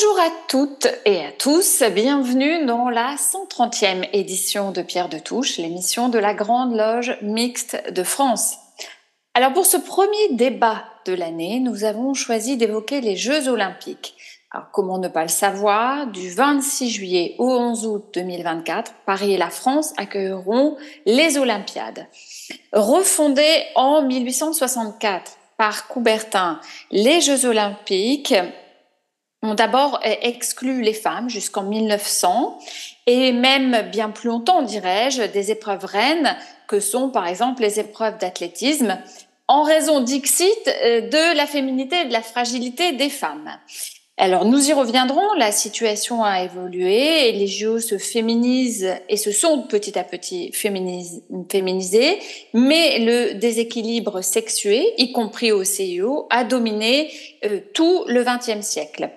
Bonjour à toutes et à tous, bienvenue dans la 130e édition de Pierre de Touche, l'émission de la Grande Loge Mixte de France. Alors pour ce premier débat de l'année, nous avons choisi d'évoquer les Jeux olympiques. Alors comment ne pas le savoir, du 26 juillet au 11 août 2024, Paris et la France accueilleront les Olympiades. Refondées en 1864 par Coubertin, les Jeux olympiques ont d'abord exclu les femmes jusqu'en 1900 et même bien plus longtemps, dirais-je, des épreuves reines que sont par exemple les épreuves d'athlétisme en raison, dixit, de la féminité et de la fragilité des femmes. Alors nous y reviendrons, la situation a évolué et les JO se féminisent et se sont petit à petit féminisés, mais le déséquilibre sexué, y compris au CIO, a dominé euh, tout le XXe siècle.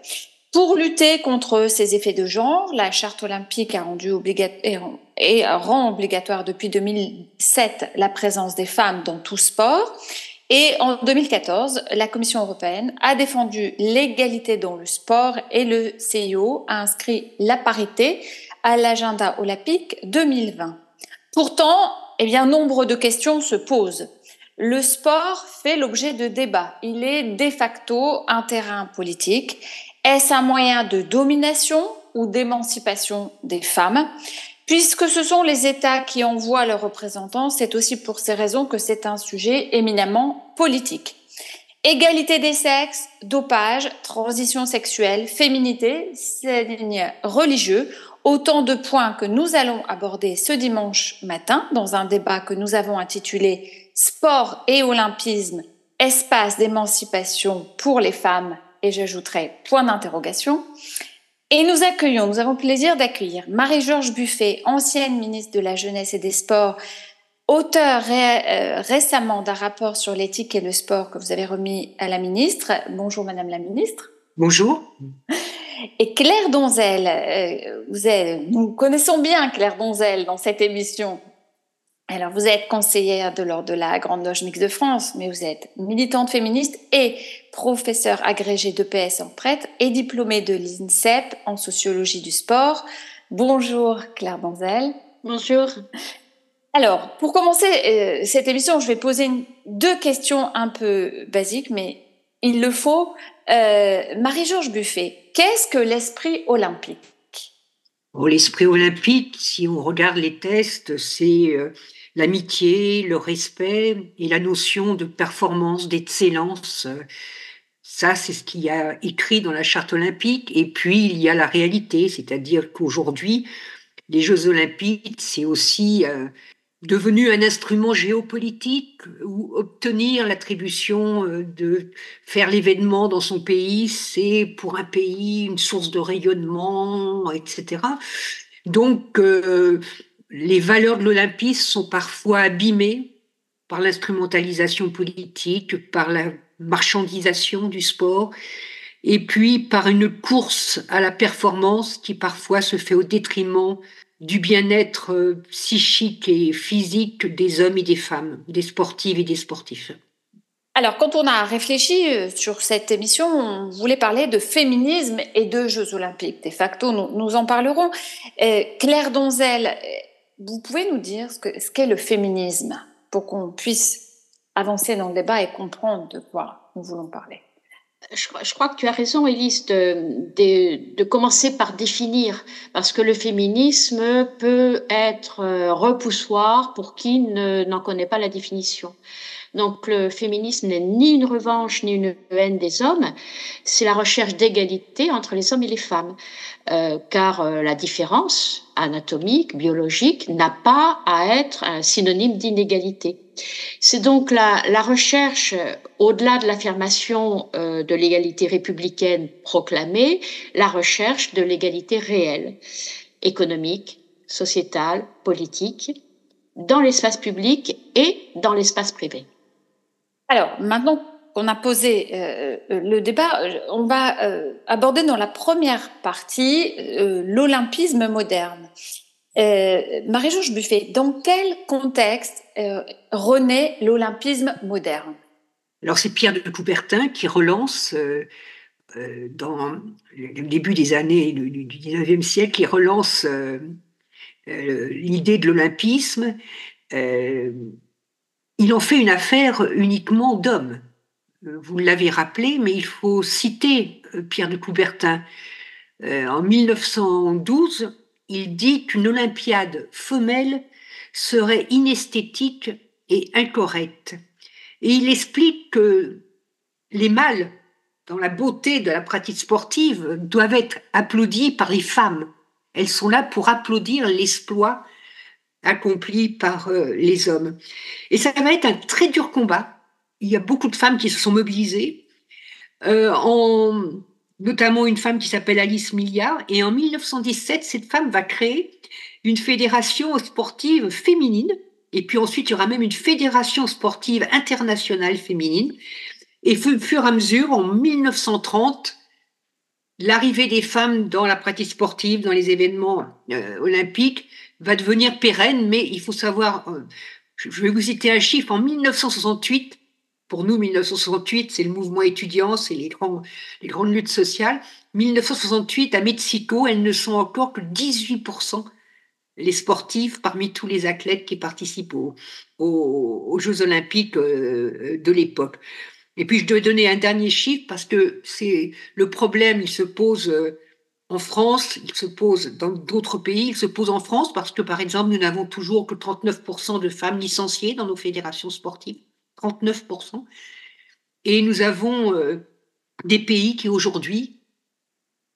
Pour lutter contre ces effets de genre, la charte olympique a rendu obligatoire et rend obligatoire depuis 2007 la présence des femmes dans tout sport. Et en 2014, la Commission européenne a défendu l'égalité dans le sport et le CIO a inscrit la parité à l'agenda olympique 2020. Pourtant, eh bien, nombre de questions se posent. Le sport fait l'objet de débats. Il est de facto un terrain politique. Est-ce un moyen de domination ou d'émancipation des femmes? Puisque ce sont les États qui envoient leurs représentants, c'est aussi pour ces raisons que c'est un sujet éminemment politique. Égalité des sexes, dopage, transition sexuelle, féminité, signes religieux, autant de points que nous allons aborder ce dimanche matin dans un débat que nous avons intitulé Sport et olympisme, espace d'émancipation pour les femmes, et j'ajouterai point d'interrogation. Et nous accueillons, nous avons le plaisir d'accueillir Marie-Georges Buffet, ancienne ministre de la Jeunesse et des Sports, auteur euh, récemment d'un rapport sur l'éthique et le sport que vous avez remis à la ministre. Bonjour Madame la ministre. Bonjour. Et Claire Donzel, euh, vous êtes, nous connaissons bien Claire Donzel dans cette émission. Alors, vous êtes conseillère de l'ordre de la Grande Loge Mixte de France, mais vous êtes militante féministe et professeure agrégée d'EPS en prête et diplômée de l'INSEP en sociologie du sport. Bonjour Claire Danzel. Bonjour. Alors, pour commencer euh, cette émission, je vais poser deux questions un peu basiques, mais il le faut. Euh, Marie-Georges Buffet, qu'est-ce que l'esprit olympique? L'esprit olympique, si on regarde les tests, c'est euh, l'amitié, le respect et la notion de performance, d'excellence. Ça, c'est ce qu'il y a écrit dans la charte olympique. Et puis, il y a la réalité, c'est-à-dire qu'aujourd'hui, les Jeux olympiques, c'est aussi euh, devenu un instrument géopolitique où obtenir l'attribution euh, de faire l'événement dans son pays, c'est pour un pays une source de rayonnement, etc. Donc, euh, les valeurs de l'olympisme sont parfois abîmées par l'instrumentalisation politique, par la marchandisation du sport, et puis par une course à la performance qui parfois se fait au détriment du bien-être euh, psychique et physique des hommes et des femmes, des sportives et des sportifs. Alors, quand on a réfléchi euh, sur cette émission, on voulait parler de féminisme et de Jeux olympiques. De facto, nous, en parlerons. Euh, Claire Donzel, vous pouvez nous dire ce qu'est le féminisme pour qu'on puisse avancer dans le débat et comprendre de quoi nous voulons parler? Je, crois que tu as raison, de, de, commencer par définir, parce que le féminisme peut être euh, repoussoir pour qui n'en connaît pas la définition. Donc le féminisme n'est ni une revanche ni une haine des hommes, c'est la recherche d'égalité entre les hommes et les femmes, euh, car euh, la différence anatomique, biologique, n'a pas à être un synonyme d'inégalité. C'est donc la, la recherche, au-delà de l'affirmation euh, de l'égalité républicaine proclamée, la recherche de l'égalité réelle, économique, sociétale, politique, dans l'espace public et dans l'espace privé. Alors, maintenant qu'on a posé euh, le débat, on va aborder dans la première partie l'olympisme moderne. Marie-Georges Buffet, dans quel contexte renaît l'olympisme moderne? Alors, c'est Pierre de Coubertin qui relance euh, dans le début des années du, 19e siècle, qui relance euh, euh, l'idée de l'olympisme, il en fait une affaire uniquement d'hommes. Vous l'avez rappelé, mais il faut citer Pierre de Coubertin. en 1912, il dit qu'une Olympiade femelle serait inesthétique et incorrecte. Et il explique que les mâles dans la beauté de la pratique sportive doivent être applaudis par les femmes. Elles sont là pour applaudir l'exploit accompli par euh, les hommes. Et ça va être un très dur combat. Il y a beaucoup de femmes qui se sont mobilisées, euh, en, notamment une femme qui s'appelle Alice Milliard. Et en 1917, cette femme va créer une fédération sportive féminine. Et puis ensuite, il y aura même une fédération sportive internationale féminine et au fur et à mesure, en 1930, l'arrivée des femmes dans la pratique sportive, dans les événements euh, olympiques, va devenir pérenne, mais il faut savoir, euh, je vais vous citer un chiffre, en 1968, pour nous, 1968, c'est le mouvement étudiant, c'est les, grandes luttes sociales. 1968, à Mexico, elles ne sont encore que 18% les sportifs parmi tous les athlètes qui participent aux, Jeux olympiques euh, de l'époque. Et puis je dois donner un dernier chiffre parce que c'est le problème, il se pose euh, en France, il se pose dans d'autres pays, il se pose en France parce que par exemple nous n'avons toujours que 39% de femmes licenciées dans nos fédérations sportives, 39%. Et nous avons euh, des pays qui aujourd'hui,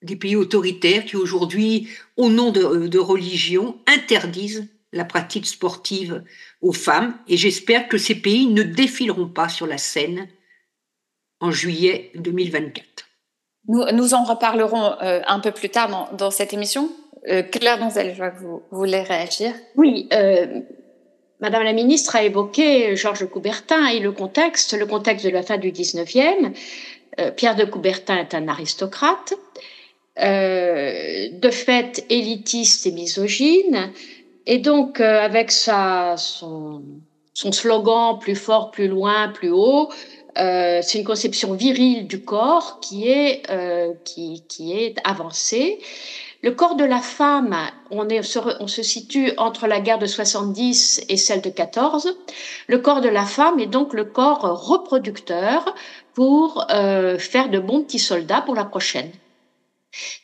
des pays autoritaires qui aujourd'hui, au nom de, de religion, interdisent la pratique sportive aux femmes. Et j'espère que ces pays ne défileront pas sur la scène en juillet 2024. Nous, en reparlerons euh, un peu plus tard dans, cette émission. Euh, Claire Donzel, je vois que vous, voulez réagir. Oui, euh, Madame la ministre a évoqué Georges Coubertin et le contexte, le contexte de la fin du 19e. Pierre de Coubertin est un aristocrate, de fait élitiste et misogyne, et donc avec sa, son slogan plus fort, plus loin, plus haut, euh, c'est une conception virile du corps qui est, euh, qui, qui, est avancée. Le corps de la femme, on, est, on se situe entre la guerre de 70 et celle de 14. Le corps de la femme est donc le corps reproducteur pour euh, faire de bons petits soldats pour la prochaine.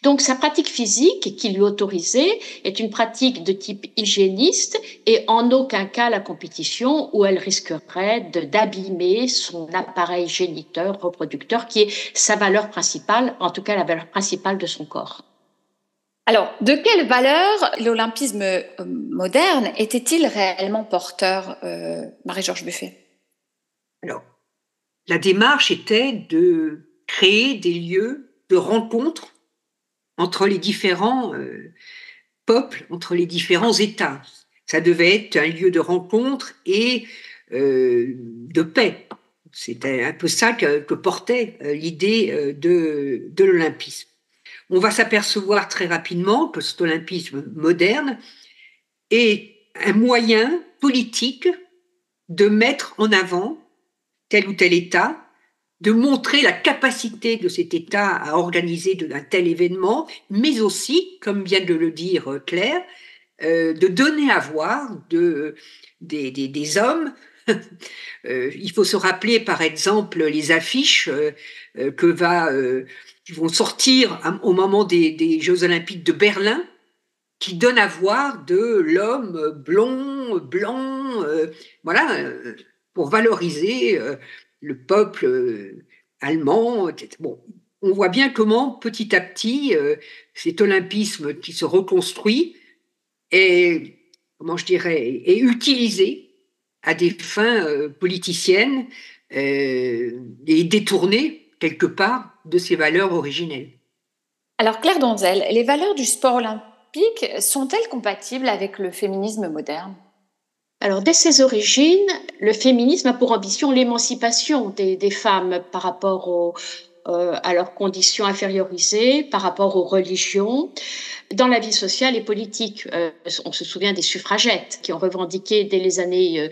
Donc sa pratique physique qui lui est autorisée est une pratique de type hygiéniste et en aucun cas la compétition où elle risquerait d'abîmer son appareil géniteur, reproducteur, qui est sa valeur principale, en tout cas la valeur principale de son corps. Alors, de quelle valeur l'olympisme euh, moderne était-il réellement porteur, euh, Marie-Georges Buffet? Alors, la démarche était de créer des lieux de rencontre entre les différents euh, peuples, entre les différents États. Ça devait être un lieu de rencontre et euh, de paix. C'était un peu ça que, portait euh, l'idée de, de l'olympisme. On va s'apercevoir très rapidement que cet olympisme moderne est un moyen politique de mettre en avant tel ou tel État de montrer la capacité de cet État à organiser un tel événement, mais aussi, comme vient de le dire Claire, euh, de donner à voir de, des, des, hommes. Euh, il faut se rappeler, par exemple, les affiches euh, que va, qui vont sortir au moment des, des, Jeux Olympiques de Berlin, qui donnent à voir de l'homme blond, blanc, voilà, pour valoriser le peuple euh, allemand. Bon, on voit bien comment petit à petit euh, cet olympisme qui se reconstruit est, comment je dirais, est utilisé à des fins euh, politiciennes et détourné quelque part de ses valeurs originelles. Alors Claire Donzel, les valeurs du sport olympique sont-elles compatibles avec le féminisme moderne? Alors, dès ses origines, le féminisme a pour ambition l'émancipation des, femmes par rapport euh, à leurs conditions infériorisées, par rapport aux religions, dans la vie sociale et politique. Euh, on se souvient des suffragettes qui ont revendiqué dès les années, euh,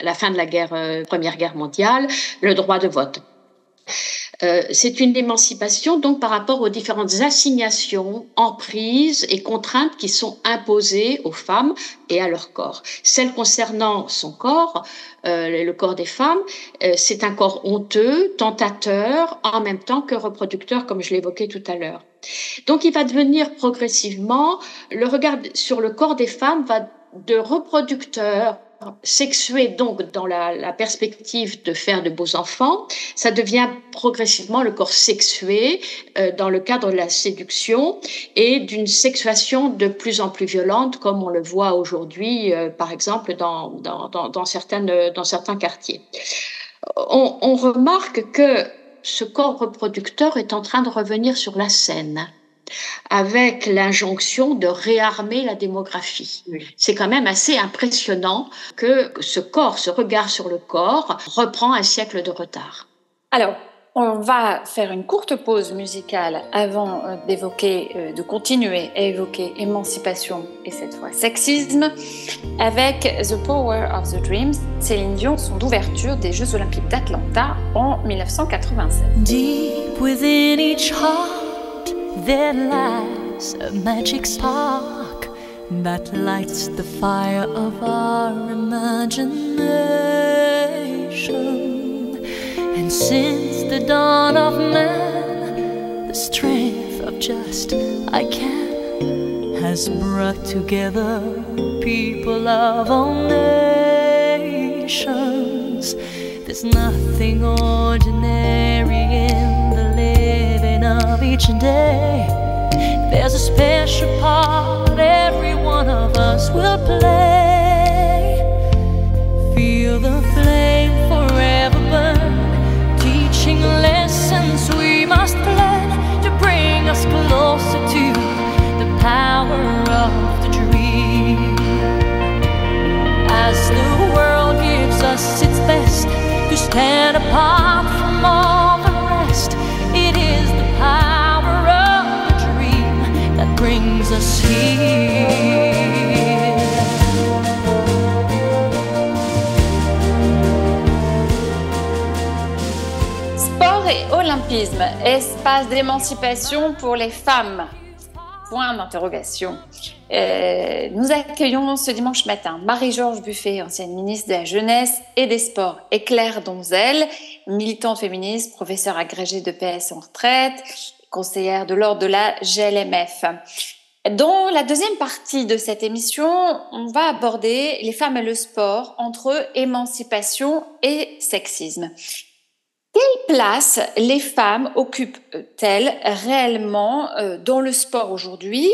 la fin de la guerre, euh, Première Guerre mondiale, le droit de vote. Euh, c'est une émancipation donc par rapport aux différentes assignations, emprises et contraintes qui sont imposées aux femmes et à leur corps. Celle concernant son corps, euh, le corps des femmes, euh, c'est un corps honteux, tentateur, en même temps que reproducteur, comme je l'évoquais tout à l'heure. Donc il va devenir progressivement, le regard sur le corps des femmes va de reproducteur sexué donc dans la, perspective de faire de beaux enfants, ça devient progressivement le corps sexué euh, dans le cadre de la séduction et d'une sexuation de plus en plus violente comme on le voit aujourd'hui euh, par exemple dans, dans, dans, dans, certaines, dans certains quartiers. On, on remarque que ce corps reproducteur est en train de revenir sur la scène avec l'injonction de réarmer la démographie. C'est quand même assez impressionnant que ce corps, ce regard sur le corps, reprend un siècle de retard. Alors, on va faire une courte pause musicale avant euh, d'évoquer, euh, de continuer à évoquer émancipation et cette fois sexisme avec The Power of the Dreams, Céline Dion, son d'ouverture des Jeux Olympiques d'Atlanta en 1987. Deep within each heart. There lies a magic spark that lights the fire of our imagination. And since the dawn of man, the strength of just I can has brought together people of all nations. There's nothing ordinary in of each day. There's a special part every one of us will play. Feel the flame forever burn, teaching lessons we must learn to bring us closer to the power of the dream. As the world gives us its best to stand apart from all Sport et olympisme, espace d'émancipation pour les femmes. Point d'interrogation. Euh, nous accueillons ce dimanche matin Marie-Georges Buffet, ancienne ministre de la Jeunesse et des Sports, et Claire Donzel, militante féministe, professeure agrégée de PS en retraite, conseillère de l'ordre de la GLMF. Dans la deuxième partie de cette émission, on va aborder les femmes et le sport entre émancipation et sexisme. Quelle place les femmes occupent-elles réellement euh, dans le sport aujourd'hui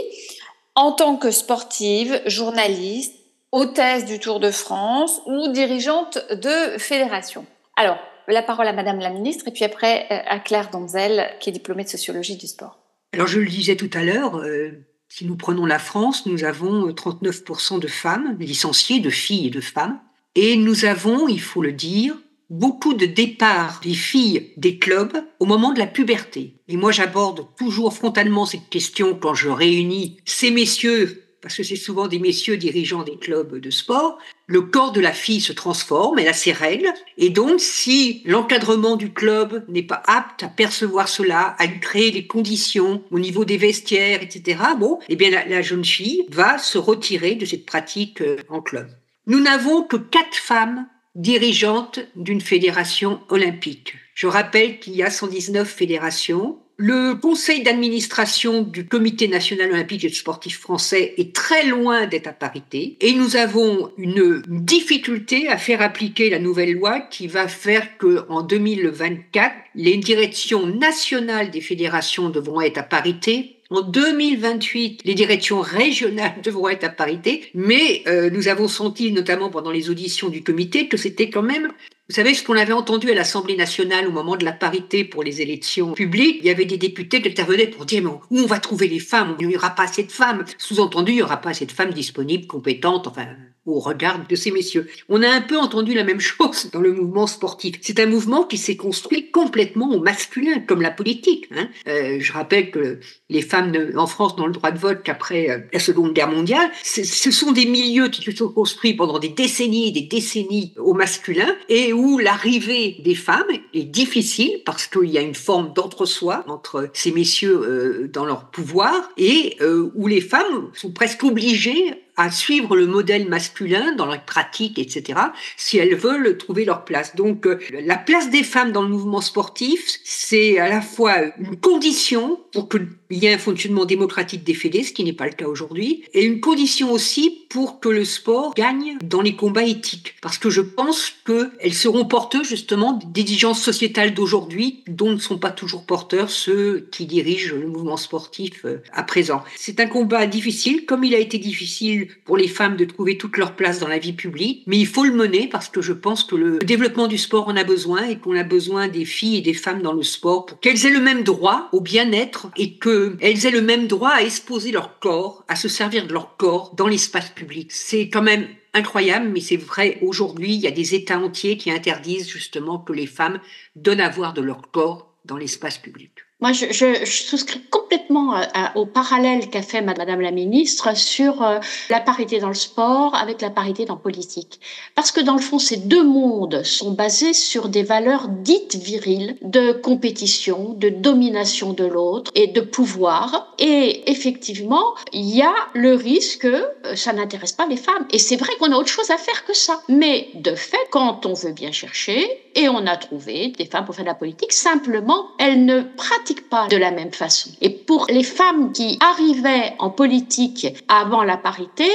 en tant que sportive, journaliste, hôtesse du Tour de France ou dirigeante de fédération? Alors, la parole à Madame la Ministre et puis après euh, à Claire Donzel, qui est diplômée de sociologie du sport. Alors, je le disais tout à l'heure, euh, si nous prenons la France, nous avons 39% de femmes licenciées, de filles et de femmes. Et nous avons, il faut le dire, beaucoup de départs des filles des clubs au moment de la puberté. Et moi, j'aborde toujours frontalement cette question quand je réunis ces messieurs, parce que c'est souvent des messieurs dirigeants des clubs de sport. Le corps de la fille se transforme, elle a ses règles. Et donc, si l'encadrement du club n'est pas apte à percevoir cela, à lui créer des conditions au niveau des vestiaires, etc., bon, eh bien, la, jeune fille va se retirer de cette pratique euh, en club. Nous n'avons que quatre femmes dirigeante d'une fédération olympique. Je rappelle qu'il y a 119 fédérations. Le conseil d'administration du Comité national olympique et sportif français est très loin d'être à parité et nous avons une difficulté à faire appliquer la nouvelle loi qui va faire que en 2024, les directions nationales des fédérations devront être à parité. En 2028, les directions régionales devront être à parité, mais euh, nous avons senti, notamment pendant les auditions du comité, que c'était quand même Vous savez, ce qu'on avait entendu à l'Assemblée nationale au moment de la parité pour les élections publiques, il y avait des députés qui intervenaient pour dire mais où on va trouver les femmes? Il n'y aura pas assez de femmes. Sous-entendu, il n'y aura pas assez de femmes disponibles, compétentes, enfin au regard de ces messieurs. On a un peu entendu la même chose dans le mouvement sportif. C'est un mouvement qui s'est construit complètement au masculin, comme la politique. Hein. Euh, je rappelle que les femmes en France n'ont le droit de vote qu'après euh, la Seconde Guerre mondiale. Ce sont des milieux qui se sont construits pendant des décennies et des décennies au masculin et où l'arrivée des femmes est difficile parce qu'il y a une forme d'entre-soi entre ces messieurs euh, dans leur pouvoir et où les femmes sont presque obligées à suivre le modèle masculin dans la pratique, etc., si elles veulent trouver leur place. Donc, euh, la place des femmes dans le mouvement sportif, c'est à la fois une condition pour qu'il y ait un fonctionnement démocratique des fédés, ce qui n'est pas le cas aujourd'hui, et une condition aussi pour que le sport gagne dans les combats éthiques. Parce que je pense qu'elles seront porteuses justement d'exigences sociétales d'aujourd'hui dont ne sont pas toujours porteurs ceux qui dirigent le mouvement sportif euh, à présent. C'est un combat difficile, comme il a été difficile pour les femmes de trouver toute leur place dans la vie publique, mais il faut le mener parce que je pense que le développement du sport en a besoin et qu'on a besoin des filles et des femmes dans le sport pour qu'elles aient le même droit au bien-être et qu'elles aient le même droit à exposer leur corps, à se servir de leur corps dans l'espace public. C'est quand même incroyable, mais c'est vrai, aujourd'hui, il y a des États entiers qui interdisent justement que les femmes donnent à voir de leur corps dans l'espace public. Moi, je, je, je, souscris complètement au parallèle qu'a fait Madame la Ministre sur euh, la parité dans le sport avec la parité dans politique. Parce que dans le fond, ces deux mondes sont basés sur des valeurs dites viriles de compétition, de domination de l'autre et de pouvoir. Et effectivement, il y a le risque que euh, ça n'intéresse pas les femmes. Et c'est vrai qu'on a autre chose à faire que ça. Mais de fait, quand on veut bien chercher, et on a trouvé des femmes pour faire de la politique, simplement, elles ne pratiquent pas de la même façon. Et pour les femmes qui arrivaient en politique avant la parité,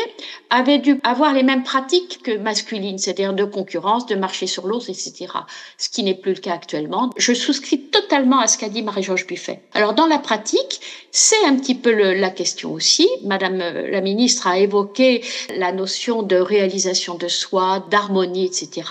avaient dû avoir les mêmes pratiques que masculines, c'est-à-dire de concurrence, de marcher sur l'autre, etc. Ce qui n'est plus le cas actuellement. Je souscris totalement à ce qu'a dit Marie-Georges Buffet. Alors dans la pratique, c'est un petit peu la question aussi. Madame euh, la ministre a évoqué la notion de réalisation de soi, d'harmonie, etc.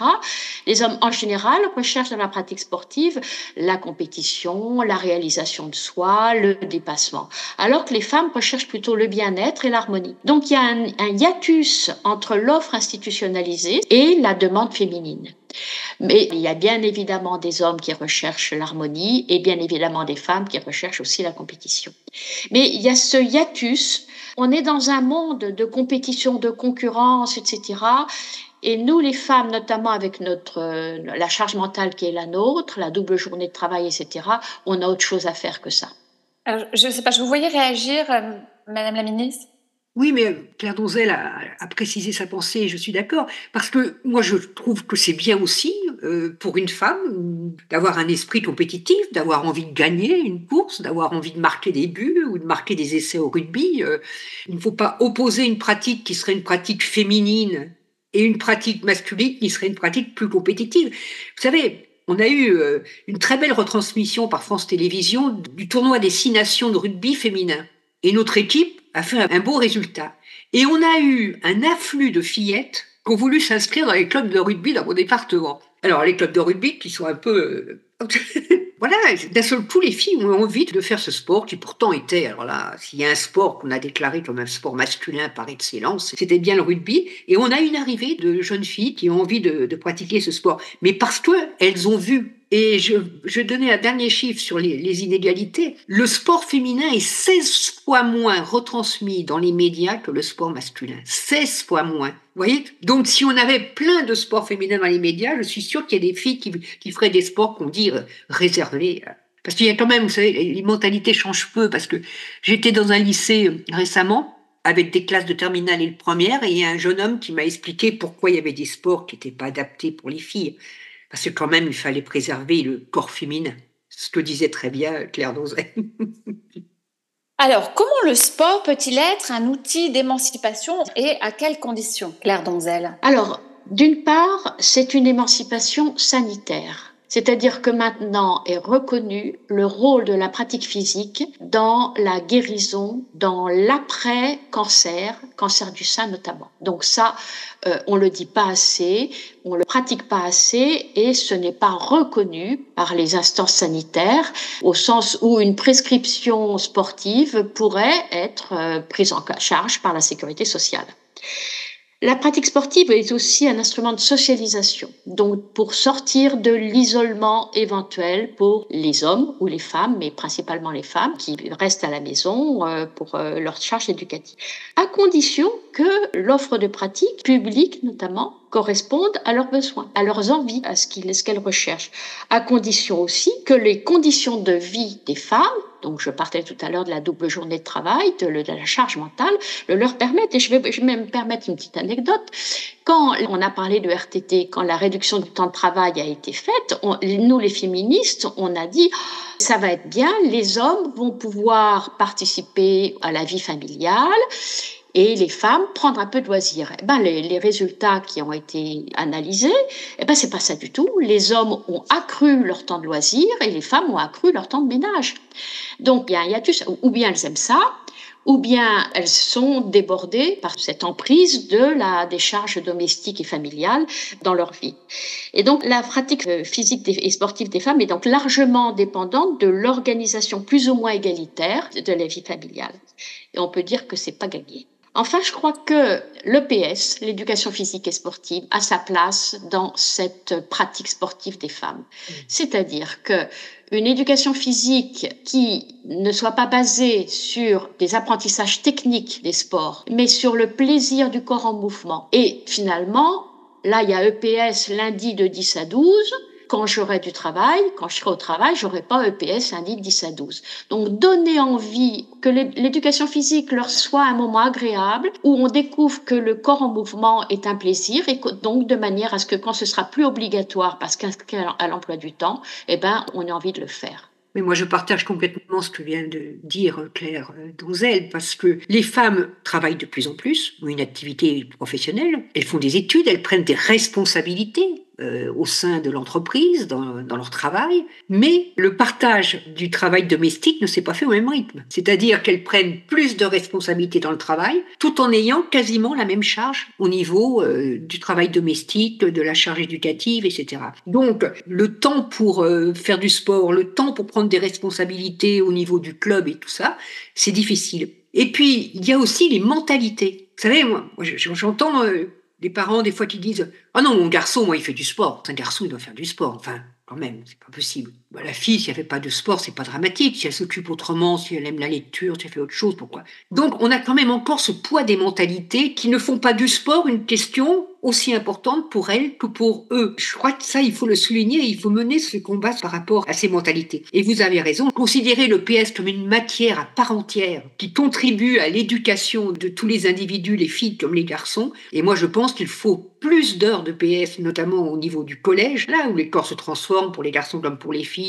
Les hommes en général recherchent dans la pratique sportive la compétition, la réalisation de soi, le dépassement, alors que les femmes recherchent plutôt le bien-être et l'harmonie. Donc il y a un, un hiatus entre l'offre institutionnalisée et la demande féminine. Mais il y a bien évidemment des hommes qui recherchent l'harmonie et bien évidemment des femmes qui recherchent aussi la compétition. Mais il y a ce hiatus. On est dans un monde de compétition, de concurrence, etc. Et nous, les femmes, notamment avec notre euh, la charge mentale qui est la nôtre, la double journée de travail, etc., on a autre chose à faire que ça. Alors, je ne sais pas, je vous voyais réagir, euh, Madame la Ministre oui, mais Claire Donzel a, a, précisé sa pensée, et je suis d'accord, parce que moi je trouve que c'est bien aussi euh, pour une femme d'avoir un esprit compétitif, d'avoir envie de gagner une course, d'avoir envie de marquer des buts ou de marquer des essais au rugby. Euh, il ne faut pas opposer une pratique qui serait une pratique féminine et une pratique masculine qui serait une pratique plus compétitive. Vous savez, on a eu euh, une très belle retransmission par France Télévisions du tournoi des six nations de rugby féminin. Et notre équipe a fait un beau résultat. Et on a eu un afflux de fillettes qui ont voulu s'inscrire dans les clubs de rugby dans mon département. Alors, les clubs de rugby qui sont un peu euh, Voilà, d'un seul coup, les filles ont envie de faire ce sport qui pourtant était, alors là, s'il y a un sport qu'on a déclaré comme un sport masculin par excellence, c'était bien le rugby. Et on a une arrivée de jeunes filles qui ont envie de, pratiquer ce sport. Mais parce qu'elles ont vu et je, donnais un dernier chiffre sur les, inégalités. Le sport féminin est 16 fois moins retransmis dans les médias que le sport masculin. 16 fois moins. Vous voyez? Donc si on avait plein de sports féminins dans les médias, je suis sûre qu'il y a des filles qui, qui feraient des sports qu'on dit euh, réservés. Parce qu'il y a quand même, vous savez, les mentalités changent peu. Parce que j'étais dans un lycée euh, récemment avec des classes de terminale et de première, et il y a un jeune homme qui m'a expliqué pourquoi il y avait des sports qui n'étaient pas adaptés pour les filles parce que quand même, il fallait préserver le corps féminin. Ce que disait très bien Claire Dozet. Alors, comment le sport peut-il être un outil d'émancipation et à quelles conditions, Claire Donzel Alors, d'une part, c'est une émancipation sanitaire. C'est-à-dire que maintenant est reconnu le rôle de la pratique physique dans la guérison, dans l'après-cancer, cancer du sein notamment. Donc ça, euh, on le dit pas assez, on le pratique pas assez et ce n'est pas reconnu par les instances sanitaires au sens où une prescription sportive pourrait être euh, prise en charge par la sécurité sociale. La pratique sportive est aussi un instrument de socialisation, donc pour sortir de l'isolement éventuel pour les hommes ou les femmes, mais principalement les femmes qui restent à la maison euh, pour euh, leur charge éducative, à condition que l'offre de pratique publique notamment corresponde à leurs besoins, à leurs envies, à ce qu'elles recherchent, à condition aussi que les conditions de vie des femmes donc je partais tout à l'heure de la double journée de travail, de, la charge mentale, le leur permettre. Et je vais, je vais même permettre une petite anecdote. Quand on a parlé de RTT, quand la réduction du temps de travail a été faite, nous les féministes, on a dit ça va être bien, les hommes vont pouvoir participer à la vie familiale et les femmes prendre un peu de loisirs. Eh ben, les, les, résultats qui ont été analysés, eh ben, c'est pas ça du tout. Les hommes ont accru leur temps de loisirs et les femmes ont accru leur temps de ménage. Donc, il y a, tout ça. Ou bien elles aiment ça, ou bien elles sont débordées par cette emprise de la décharge domestique et familiale dans leur vie. Et donc la pratique euh, physique et sportive des femmes est donc largement dépendante de l'organisation plus ou moins égalitaire de la vie familiale. Et on peut dire que c'est pas gagné. Enfin, je crois que l'EPS, l'éducation physique et sportive, a sa place dans cette pratique sportive des femmes. Mmh. C'est-à-dire que une éducation physique qui ne soit pas basée sur des apprentissages techniques des sports, mais sur le plaisir du corps en mouvement. Et finalement, là, il y a EPS lundi de 10 à 12, quand j'aurai du travail, quand je serai au travail, j'aurai pas EPS de 10 à 12. Donc, donner envie que l'éducation physique leur soit un moment agréable où on découvre que le corps en mouvement est un plaisir et donc de manière à ce que quand ce sera plus obligatoire parce qu'à l'emploi du temps, eh ben, on a envie de le faire. Mais moi, je partage complètement ce que vient de dire Claire Donzel, parce que les femmes travaillent de plus en plus, ont une activité professionnelle, elles font des études, elles prennent des responsabilités euh, au sein de l'entreprise, dans, dans, leur travail, mais le partage du travail domestique ne s'est pas fait au même rythme. C'est-à-dire qu'elles prennent plus de responsabilités dans le travail, tout en ayant quasiment la même charge au niveau euh, du travail domestique, de la charge éducative, etc. Donc, le temps pour euh, faire du sport, le temps pour prendre des responsabilités au niveau du club et tout ça, c'est difficile. Et puis, il y a aussi les mentalités. Vous savez, moi, j'entends des parents, des fois, qui disent Ah non, mon garçon, moi, il fait du sport. Un garçon, il doit faire du sport. Enfin, quand même, c'est pas possible. Bah, la fille, si elle fait pas de sport, c'est pas dramatique. Si elle s'occupe autrement, si elle aime la lecture, si elle fait autre chose, pourquoi? Donc, on a quand même encore ce poids des mentalités qui ne font pas du sport une question aussi importante pour elles que pour eux. Je crois que ça, il faut le souligner, il faut mener ce combat par rapport à ces mentalités. Et vous avez raison, considérer le PS comme une matière à part entière qui contribue à l'éducation de tous les individus, les filles comme les garçons. Et moi, je pense qu'il faut plus d'heures de PS, notamment au niveau du collège, là où les corps se transforment pour les garçons comme pour les filles.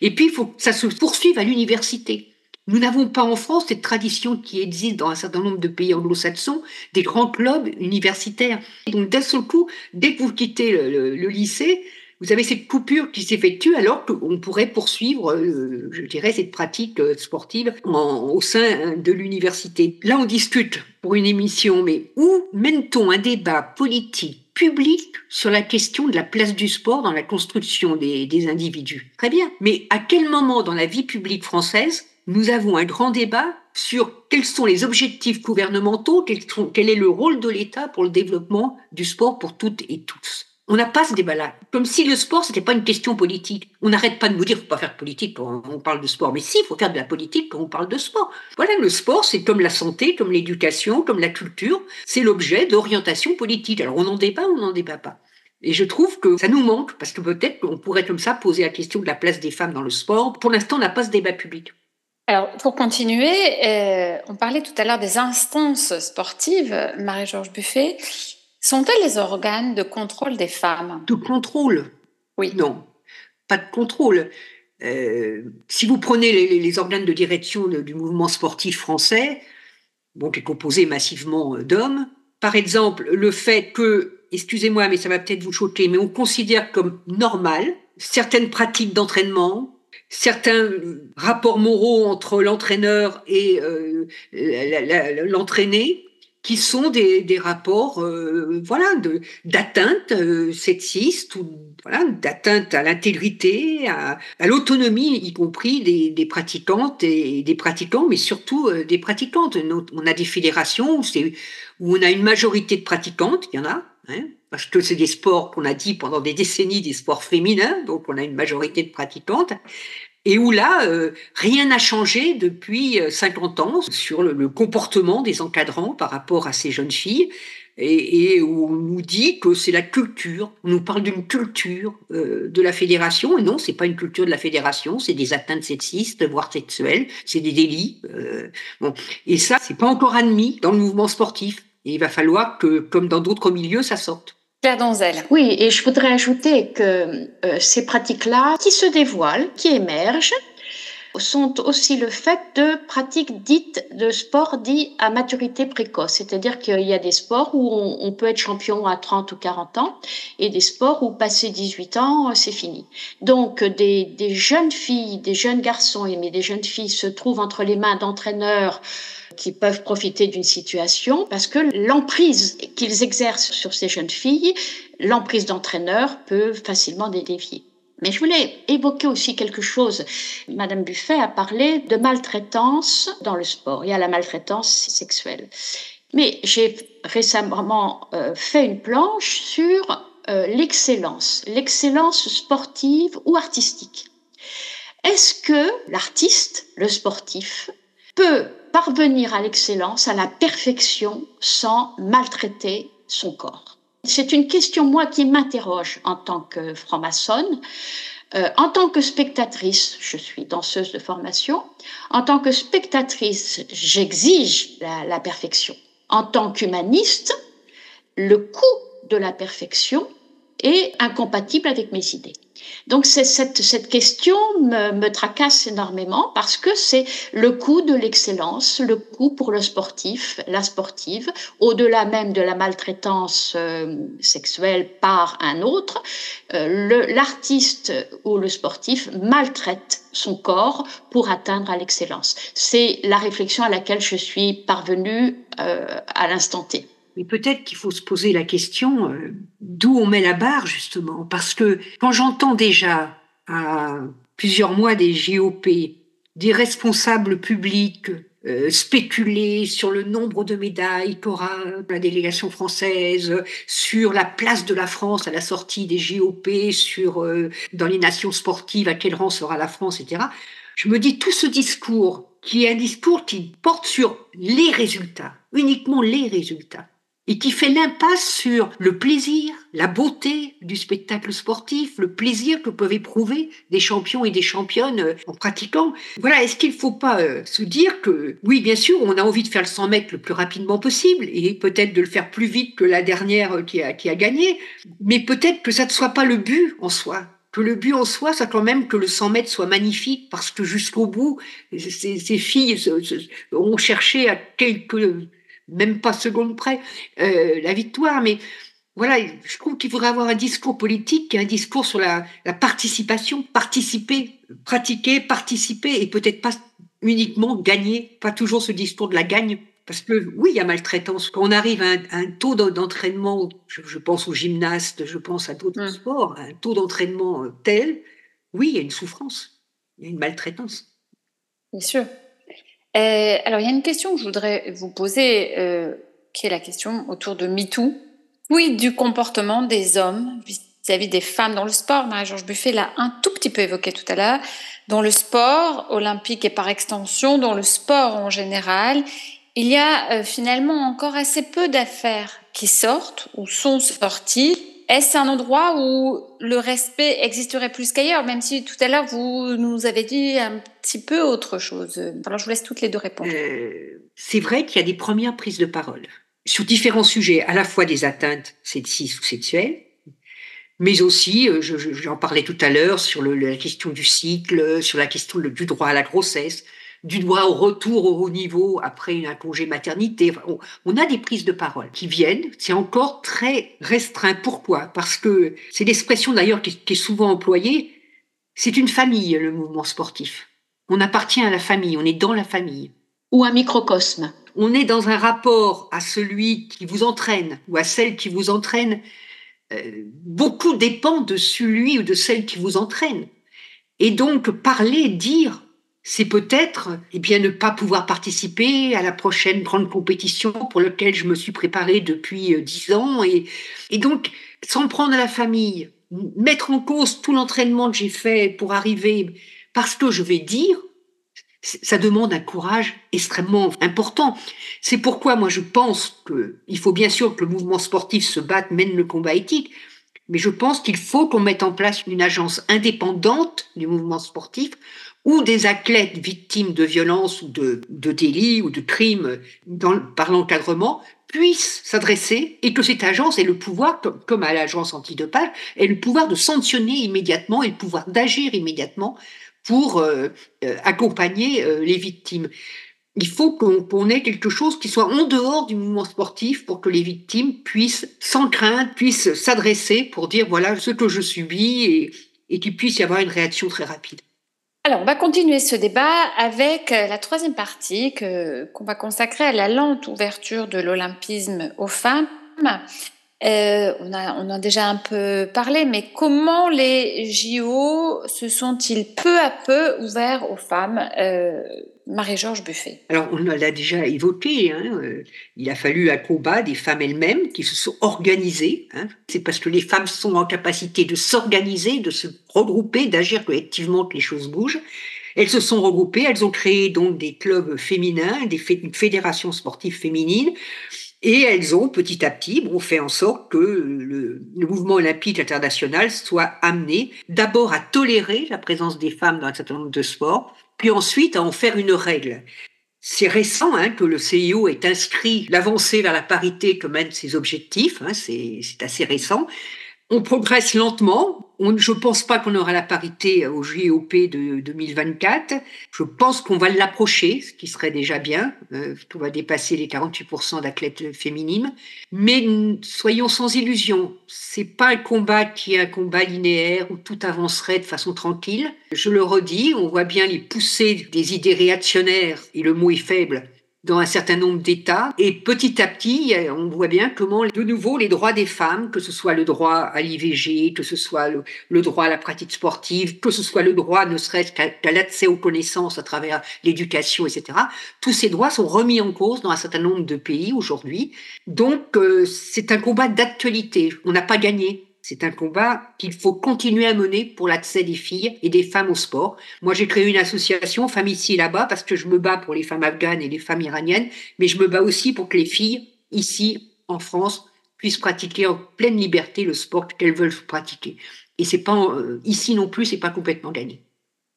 Et puis, il faut que ça se poursuive à l'université. Nous n'avons pas en France cette tradition qui existe dans un certain nombre de pays anglo-saxons, des grands clubs universitaires. Donc d'un seul coup, dès que vous quittez le, lycée, vous avez cette coupure qui s'effectue alors qu'on pourrait poursuivre, euh, je dirais, cette pratique euh, sportive au sein de l'université. Là, on discute pour une émission, mais où mène-t-on un débat politique public sur la question de la place du sport dans la construction des, individus. Très bien. Mais à quel moment dans la vie publique française nous avons un grand débat sur quels sont les objectifs gouvernementaux, quel, est le rôle de l'État pour le développement du sport pour toutes et tous? On n'a pas ce débat-là. Comme si le sport, c'était pas une question politique. On n'arrête pas de nous dire, faut pas faire de politique quand on parle de sport. Mais si, il faut faire de la politique quand on parle de sport. Voilà, le sport, c'est comme la santé, comme l'éducation, comme la culture. C'est l'objet d'orientation politique. Alors on en débat ou on n'en débat pas? Et je trouve que ça nous manque, parce que peut-être qu'on pourrait comme ça poser la question de la place des femmes dans le sport. Pour l'instant, on n'a pas ce débat public. Alors, pour continuer, euh, on parlait tout à l'heure des instances sportives, Marie-Georges Buffet. Sont-elles les organes de contrôle des femmes? De contrôle? Oui. Non, pas de contrôle. Euh, si vous prenez les, organes de direction du mouvement sportif français, bon, qui est composé massivement d'hommes, par exemple, le fait que, excusez-moi, mais ça va peut-être vous choquer, mais on considère comme normal certaines pratiques d'entraînement, certains rapports moraux entre l'entraîneur et euh, l'entraîné qui sont des, des rapports euh, d'atteinte euh, sexiste ou voilà d'atteinte à l'intégrité à, à l'autonomie y compris des, des, pratiquantes et des pratiquants mais surtout euh, des pratiquantes. On a des fédérations où, où on a une majorité de pratiquantes il y en a hein, parce que c'est des sports qu'on a dit pendant des décennies des sports féminins donc on a une majorité de pratiquantes et où là, euh, rien n'a changé depuis 50 euh, ans sur le, comportement des encadrants par rapport à ces jeunes filles, et, où on nous dit que c'est la culture, on nous parle d'une culture euh, de la fédération, et non, c'est pas une culture de la fédération, c'est des atteintes sexistes, voire sexuelles, c'est des délits. bon. Et ça, c'est pas encore admis dans le mouvement sportif. Et il va falloir que, comme dans d'autres milieux, ça sorte. Oui, et je voudrais ajouter que euh, ces pratiques-là, qui se dévoilent, qui émergent, sont aussi le fait de pratiques dites de sport dits à maturité précoce. C'est-à-dire qu'il y a des sports où on, peut être champion à 30 ou 40 ans et des sports où passé 18 ans, c'est fini. Donc des, des jeunes filles, des jeunes garçons, mais des jeunes filles se trouvent entre les mains d'entraîneurs qui peuvent profiter d'une situation parce que l'emprise qu'ils exercent sur ces jeunes filles, l'emprise d'entraîneurs peut facilement les dévier. Mais je voulais évoquer aussi quelque chose. Madame Buffet a parlé de maltraitance dans le sport. Il y a la maltraitance sexuelle. Mais j'ai récemment euh, fait une planche sur euh, l'excellence, l'excellence sportive ou artistique. Est-ce que l'artiste, le sportif, peut parvenir à l'excellence, à la perfection, sans maltraiter son corps? C'est une question, moi, qui m'interroge en tant que franc-maçonne. Euh, en tant que spectatrice, je suis danseuse de formation, en tant que spectatrice, j'exige la, la perfection. En tant qu'humaniste, le coût de la perfection est incompatible avec mes idées. Donc cette, cette question me, me, tracasse énormément parce que c'est le coût de l'excellence, le coût pour le sportif, la sportive, au-delà même de la maltraitance euh, sexuelle par un autre, euh, l'artiste ou le sportif maltraite son corps pour atteindre à l'excellence. C'est la réflexion à laquelle je suis parvenue euh, à l'instant T. Mais peut-être qu'il faut se poser la question euh, d'où on met la barre, justement. Parce que quand j'entends déjà à plusieurs mois des GOP, des responsables publics euh, spéculer sur le nombre de médailles qu'aura la délégation française, sur la place de la France à la sortie des GOP, sur euh, dans les nations sportives à quel rang sera la France, etc. Je me dis tout ce discours qui est un discours qui porte sur les résultats, uniquement les résultats et qui fait l'impasse sur le plaisir, la beauté du spectacle sportif, le plaisir que peuvent éprouver des champions et des championnes euh, en pratiquant. Voilà, est-ce qu'il ne faut pas euh, se dire que, oui, bien sûr, on a envie de faire le 100 mètres le plus rapidement possible et peut-être de le faire plus vite que la dernière euh, qui a, qui a gagné, mais peut-être que ça ne soit pas le but en soi que le but en soi, c'est quand même que le 100 mètres soit magnifique, parce que jusqu'au bout, ces, ces filles ont cherché à quelques même pas seconde près, euh, la victoire. Mais voilà, je trouve qu'il faudrait avoir un discours politique, un discours sur la, participation, participer, pratiquer, participer, et peut-être pas uniquement gagner, pas toujours ce discours de la gagne. Parce que oui, il y a maltraitance. Quand on arrive à un, taux d'entraînement, je, pense aux gymnastes, je pense à d'autres mmh. sports, un taux d'entraînement euh, tel, oui, il y a une souffrance, il y a une maltraitance. Bien sûr. Euh, alors, il y a une question que je voudrais vous poser, euh, qui est la question autour de MeToo. Oui, du comportement des hommes vis-à-vis des femmes dans le sport. Marie-Georges Buffet l'a un tout petit peu évoqué tout à l'heure. Dans le sport olympique et par extension, dans le sport en général, il y a euh, finalement encore assez peu d'affaires qui sortent ou sont sorties est-ce un endroit où le respect existerait plus qu'ailleurs, même si tout à l'heure vous nous avez dit un petit peu autre chose? Alors je vous laisse toutes les deux répondre. Euh, c'est vrai qu'il y a des premières prises de parole sur différents sujets, à la fois des atteintes sexistes ou sexuelles, mais aussi, euh, j'en parlais tout à l'heure, sur la question du cycle, sur la question du droit à la grossesse, du droit au retour au haut niveau après un congé maternité. on, a des prises de parole qui viennent. C'est encore très restreint. Pourquoi? Parce que c'est l'expression d'ailleurs qui, est souvent employée. C'est une famille, le mouvement sportif. On appartient à la famille, on est dans la famille. Ou un microcosme. On est dans un rapport à celui qui vous entraîne ou à celle qui vous entraîne. Euh, beaucoup dépend de celui ou de celle qui vous entraîne. Et donc, parler, dire, c'est peut-être eh bien ne pas pouvoir participer à la prochaine grande compétition pour laquelle je me suis préparée depuis euh, dix ans et, et donc s'en prendre à la famille, mettre en cause tout l'entraînement que j'ai fait pour arriver parce que je vais dire, ça demande un courage extrêmement important. C'est pourquoi moi je pense qu'il faut bien sûr que le mouvement sportif se batte, mène le combat éthique, mais je pense qu'il faut qu'on mette en place une agence indépendante du mouvement sportif où des athlètes victimes de violences ou de, délits ou de crimes par l'encadrement puissent s'adresser et que cette agence ait le pouvoir, comme, à l'agence antidopage, ait le pouvoir de sanctionner immédiatement et le pouvoir d'agir immédiatement pour euh, euh, accompagner euh, les victimes. Il faut qu'on ait quelque chose qui soit en dehors du mouvement sportif pour que les victimes puissent, sans crainte, puissent s'adresser pour dire voilà ce que je subis et qu'il puisse y avoir une réaction très rapide. Alors, on va continuer ce débat avec euh, la troisième partie qu'on va consacrer à la lente ouverture de l'olympisme aux femmes. Euh, on, a, on a déjà un peu parlé, mais comment les JO se sont-ils peu à peu ouverts aux femmes euh, Marie-Georges Buffet? Alors, on l'a déjà évoqué, hein, euh, il a fallu un combat des femmes elles-mêmes qui se sont organisées. Hein. C'est parce que les femmes sont en capacité de s'organiser, de se regrouper, d'agir collectivement que les choses bougent. Elles se sont regroupées, elles ont créé donc des clubs féminins, des une fédération sportive féminine, et elles ont petit à petit fait en sorte que le, le, mouvement olympique international soit amené d'abord à tolérer la présence des femmes dans un certain nombre de sports, puis ensuite à en faire une règle. C'est récent hein, que le CIO ait inscrit l'avancée vers la parité comme un de ses objectifs, hein, c'est assez récent, on progresse lentement. je ne pense pas qu'on aura la parité au JOP de 2024. Je pense qu'on va l'approcher, ce qui serait déjà bien. Euh, on va dépasser les 48% d'athlètes féminines. Mais soyons sans illusion. C'est pas un combat qui est un combat linéaire où tout avancerait de façon tranquille. Je le redis, on voit bien les poussées des idées réactionnaires, et le mot est faible, dans un certain nombre d'États. Et petit à petit, on voit bien comment, de nouveau, les droits des femmes, que ce soit le droit à l'IVG, que ce soit le, droit à la pratique sportive, que ce soit le droit, ne serait-ce qu'à l'accès aux connaissances à travers l'éducation, etc., tous ces droits sont remis en cause dans un certain nombre de pays aujourd'hui. Donc, euh, c'est un combat d'actualité. On n'a pas gagné. C'est un combat qu'il faut continuer à mener pour l'accès des filles et des femmes au sport. Moi, j'ai créé une association, Femmes ici et là-bas, parce que je me bats pour les femmes afghanes et les femmes iraniennes, mais je me bats aussi pour que les filles, ici, en France, puissent pratiquer en pleine liberté le sport qu'elles veulent pratiquer. Et c'est pas, euh, ici non plus, c'est pas complètement gagné.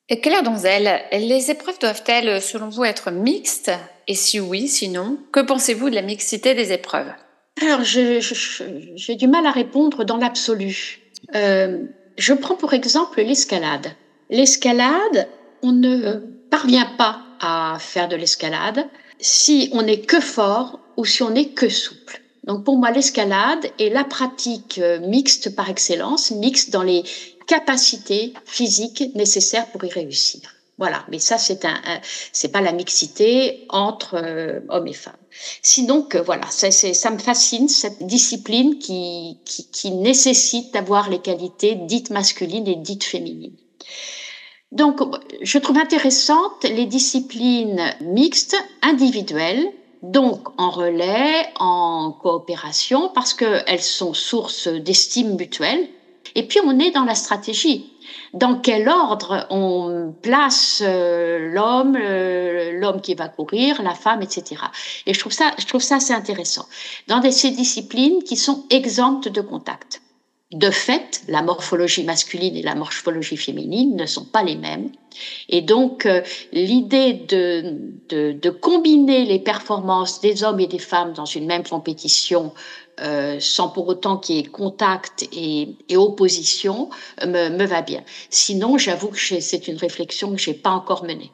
Et Claire Donzel, les épreuves doivent-elles, selon vous, être mixtes? Et si oui, sinon, que pensez-vous de la mixité des épreuves? Alors, j'ai du mal à répondre dans l'absolu. Euh, je prends pour exemple l'escalade. L'escalade, on ne parvient pas à faire de l'escalade si on n'est que fort ou si on n'est que souple. Donc pour moi, l'escalade est la pratique euh, mixte par excellence, mixte dans les capacités physiques nécessaires pour y réussir. Voilà, mais ça c'est un, c'est pas la mixité entre euh, hommes et femmes. Sinon que voilà, ça, me fascine cette discipline qui, qui, qui nécessite d'avoir les qualités dites masculines et dites féminines. Donc, je trouve intéressantes les disciplines mixtes, individuelles, donc en relais, en coopération, parce qu'elles sont source d'estime mutuelle. Et puis, on est dans la stratégie dans quel ordre on place euh, l'homme, euh, l'homme qui va courir, la femme, etc. Et je trouve ça, je trouve ça assez intéressant. Dans ces disciplines qui sont exemptes de contact. De fait, la morphologie masculine et la morphologie féminine ne sont pas les mêmes. Et donc, euh, l'idée de, de, combiner les performances des hommes et des femmes dans une même compétition euh, sans pour autant qu'il y ait contact et, opposition, me, me, va bien. Sinon, j'avoue que c'est une réflexion que j'ai pas encore menée.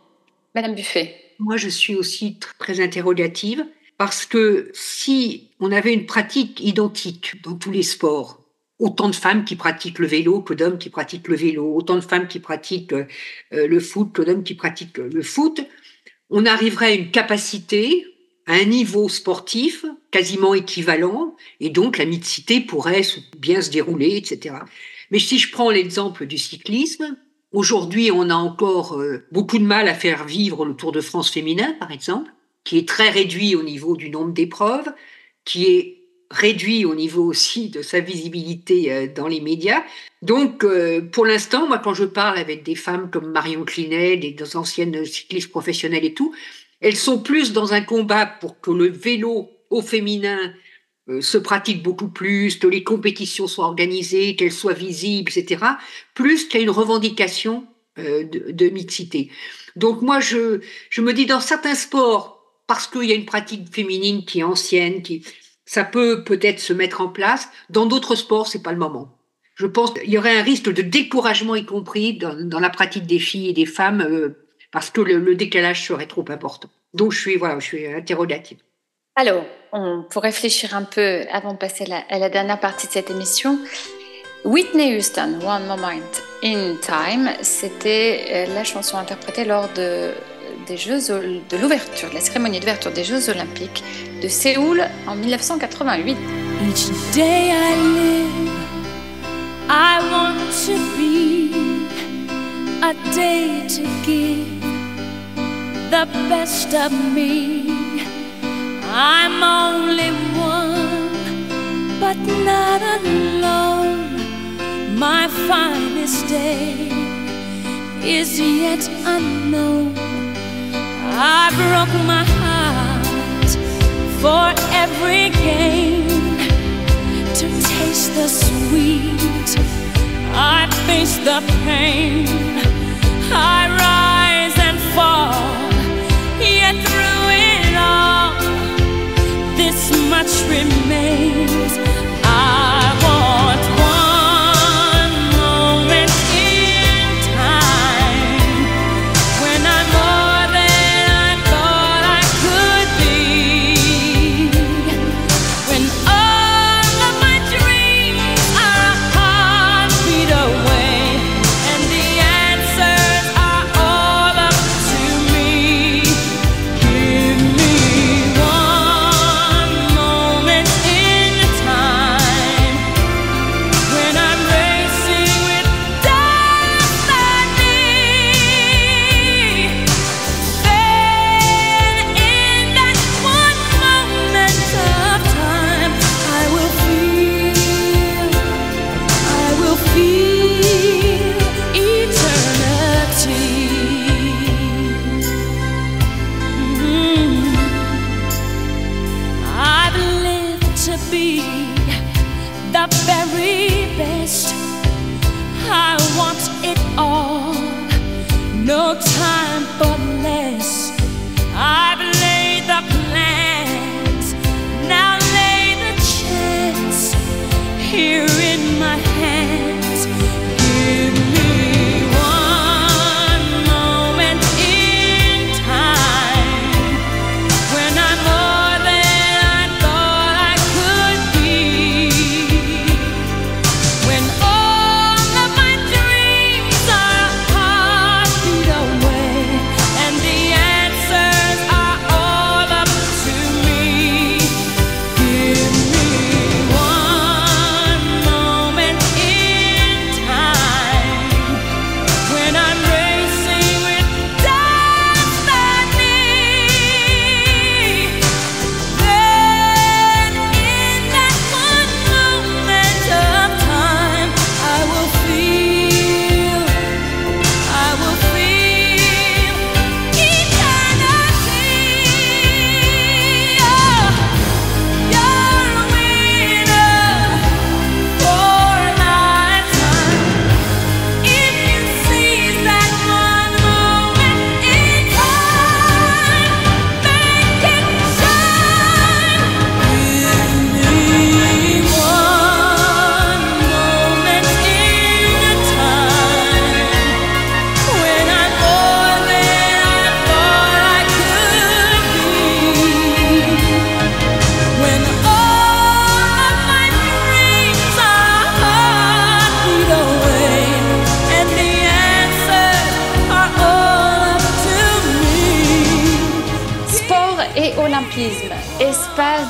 Madame Buffet. Moi, je suis aussi très interrogative parce que si on avait une pratique identique dans tous les sports, autant de femmes qui pratiquent le vélo que d'hommes qui pratiquent le vélo, autant de femmes qui pratiquent euh, le foot que d'hommes qui pratiquent le foot, on arriverait à une capacité, un niveau sportif quasiment équivalent, et donc la mixité pourrait bien se dérouler, etc. Mais si je prends l'exemple du cyclisme, aujourd'hui on a encore euh, beaucoup de mal à faire vivre le Tour de France féminin, par exemple, qui est très réduit au niveau du nombre d'épreuves, qui est réduit au niveau aussi de sa visibilité euh, dans les médias. Donc, euh, pour l'instant, moi, quand je parle avec des femmes comme Marion Clinet, des anciennes cyclistes professionnelles et tout, elles sont plus dans un combat pour que le vélo au féminin euh, se pratique beaucoup plus, que les compétitions soient organisées, qu'elles soient visibles, etc., plus qu'à une revendication de, de, mixité. Donc moi, je, je me dis, dans certains sports, parce qu'il y a une pratique féminine qui est ancienne, qui, ça peut peut-être se mettre en place. Dans d'autres sports, c'est pas le moment. Je pense qu'il y aurait un risque de découragement, y compris dans, la pratique des filles et des femmes, euh, parce que le, décalage serait trop important. Donc, je suis, voilà, je suis interrogative. Alors, on, pour réfléchir un peu avant de passer à la dernière partie de cette émission, Whitney Houston, One Moment in Time, c'était euh, la chanson interprétée lors de des Jeux de l'ouverture, de la cérémonie d'ouverture des Jeux Olympiques de Séoul en 1988. Each day I live, I want to be a day to give the best of me. I'm only one, but not alone. My finest day is yet unknown. I broke my heart for every gain to taste the sweet. I face the pain. I rise and fall. Much remains.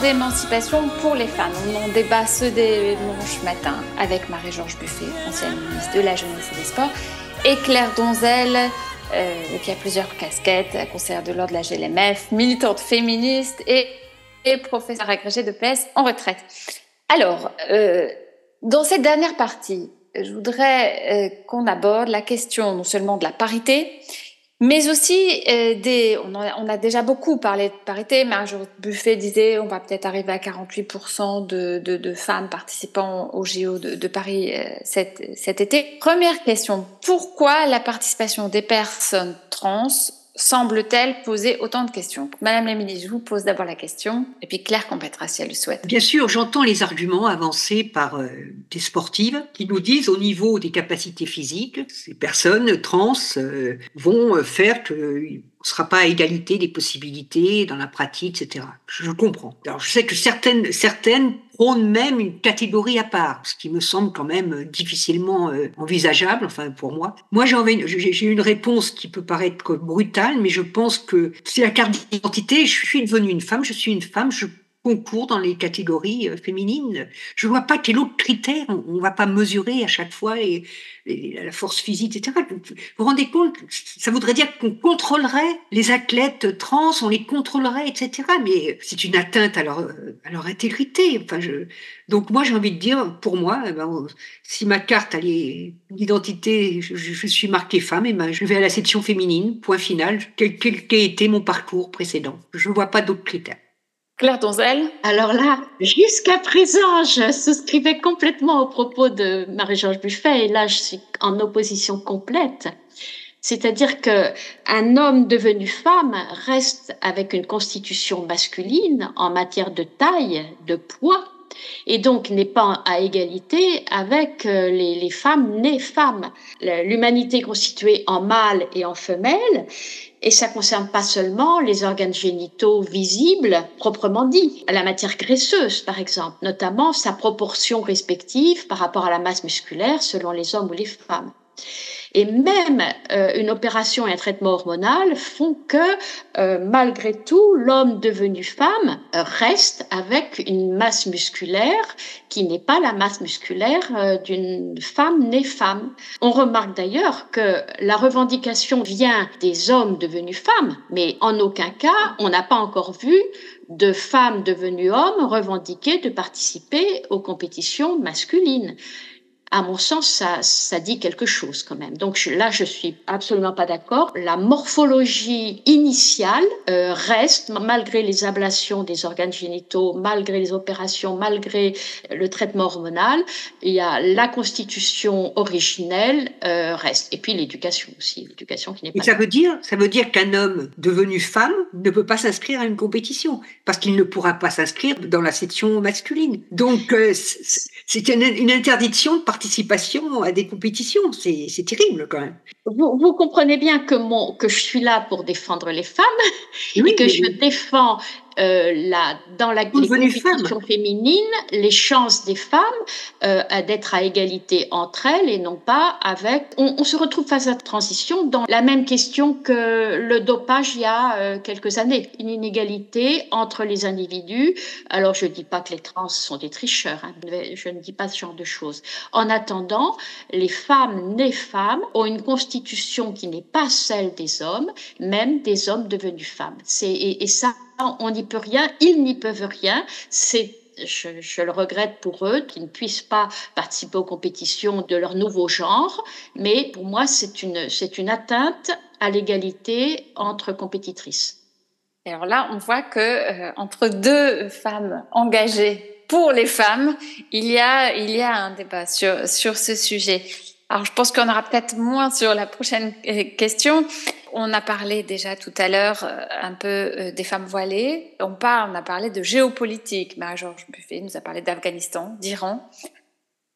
D'émancipation pour les femmes. On en débat ce dimanche matin avec Marie-Georges Buffet, ancienne ministre de la Jeunesse et des Sports, et Claire Donzel, euh, qui a plusieurs casquettes, conseillère de l'ordre de la GLMF, militante féministe et, et professeure agrégée de PS en retraite. Alors, euh, dans cette dernière partie, je voudrais euh, qu'on aborde la question non seulement de la parité, mais aussi euh, des. On, on, a déjà beaucoup parlé de parité. Marjorie Buffet disait on va peut-être arriver à 48% de, de, de, femmes participant au JO de, de Paris euh, cet, cet été. Première question pourquoi la participation des personnes trans semble-t-elle poser autant de questions Madame la ministre, je vous pose d'abord la question, et puis Claire complétera si elle le souhaite. Bien sûr, j'entends les arguments avancés par euh, des sportives qui nous disent au niveau des capacités physiques, ces personnes trans euh, vont faire que ne sera pas à égalité des possibilités dans la pratique, etc. Je comprends. Alors, je sais que certaines, certaines prônent même une catégorie à part, ce qui me semble quand même difficilement euh, envisageable, enfin pour moi. Moi, j'ai une réponse qui peut paraître brutale, mais je pense que c'est la carte d'identité. Je suis devenue une femme, je suis une femme, concours dans les catégories euh, féminines. Je vois pas quel autre critère on, ne va pas mesurer à chaque fois et, la force physique, etc. Vous vous rendez compte Ça voudrait dire qu'on contrôlerait les athlètes trans, on les contrôlerait, etc. Mais c'est une atteinte à leur, à intégrité. Enfin, donc moi j'ai envie de dire, pour moi, eh ben, si ma carte d'identité, je, je, suis marquée femme, et eh ben, je vais à la section féminine. Point final. Quel, quel, était mon parcours précédent Je vois pas d'autres critères. Claire Donzel Alors là, jusqu'à présent, je souscrivais complètement aux propos de Marie-Georges Buffet et là, je suis en opposition complète. C'est-à-dire que un homme devenu femme reste avec une constitution masculine en matière de taille, de poids, et donc n'est pas à égalité avec euh, les, femmes nées femmes. L'humanité constituée en mâle et en femelle, et ça concerne pas seulement les organes génitaux visibles proprement dit, la matière graisseuse par exemple, notamment sa proportion respective par rapport à la masse musculaire selon les hommes ou les femmes. Et même euh, une opération et un traitement hormonal font que, euh, malgré tout, l'homme devenu femme euh, reste avec une masse musculaire qui n'est pas la masse musculaire d'une femme née femme. On remarque d'ailleurs que la revendication vient des hommes devenus femmes, mais en aucun cas on n'a pas encore vu de femmes devenues hommes revendiquer de participer aux compétitions masculines à mon sens, ça, ça dit quelque chose quand même. Donc là, je suis absolument pas d'accord. La morphologie initiale euh, reste, malgré les ablations des organes génitaux, malgré les opérations, malgré le traitement hormonal, il y a la constitution originelle euh, reste. Et puis l'éducation aussi, l'éducation qui n'est pas. Et ça veut dire, ça veut dire qu'un homme devenu femme ne peut pas s'inscrire à une compétition parce qu'il ne pourra pas s'inscrire dans la section masculine. Donc euh, c'est une, interdiction de participation à des compétitions. C'est terrible quand même. Vous, vous, comprenez bien que, mon, que je suis là pour défendre les femmes et que je défends euh, la, dans la compétition féminine les chances des femmes euh, d'être à égalité entre elles et non pas avec. On, on, se retrouve face à la transition dans la même question que le dopage il y a euh, quelques années. Une inégalité entre les individus. Alors je ne dis pas que les trans sont des tricheurs, hein, je ne dis pas ce genre de choses. En attendant, les femmes nées femmes ont une constitution qui n'est pas celle des hommes, même des hommes devenus femmes. Et, et ça, on n'y peut rien, ils n'y peuvent rien. Je, le regrette pour eux qu'ils ne puissent pas participer aux compétitions de leur nouveau genre, mais pour moi, c'est une, atteinte à l'égalité entre compétitrices. alors là, on voit que euh, entre deux femmes engagées pour les femmes, il y a, un débat sur ce sujet. Alors, je pense qu'on aura peut-être moins sur la prochaine euh, question. On a parlé déjà tout à l'heure euh, un peu euh, des femmes voilées. On, parle, on a parlé de géopolitique. Marie-Georges Buffet nous a parlé d'Afghanistan, d'Iran.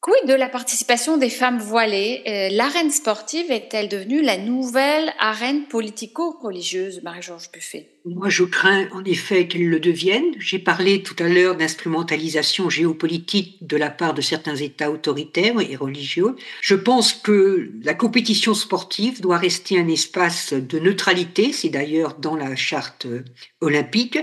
Quid de la participation des femmes voilées? Euh, L'arène sportive est-elle devenue la nouvelle arène politico-religieuse, Marie-Georges Buffet? Moi, je crains en effet qu'elle le devienne. J'ai parlé tout à l'heure d'instrumentalisation géopolitique de la part de certains États autoritaires et religieux. Je pense que la compétition sportive doit rester un espace de neutralité, c'est d'ailleurs dans la charte olympique,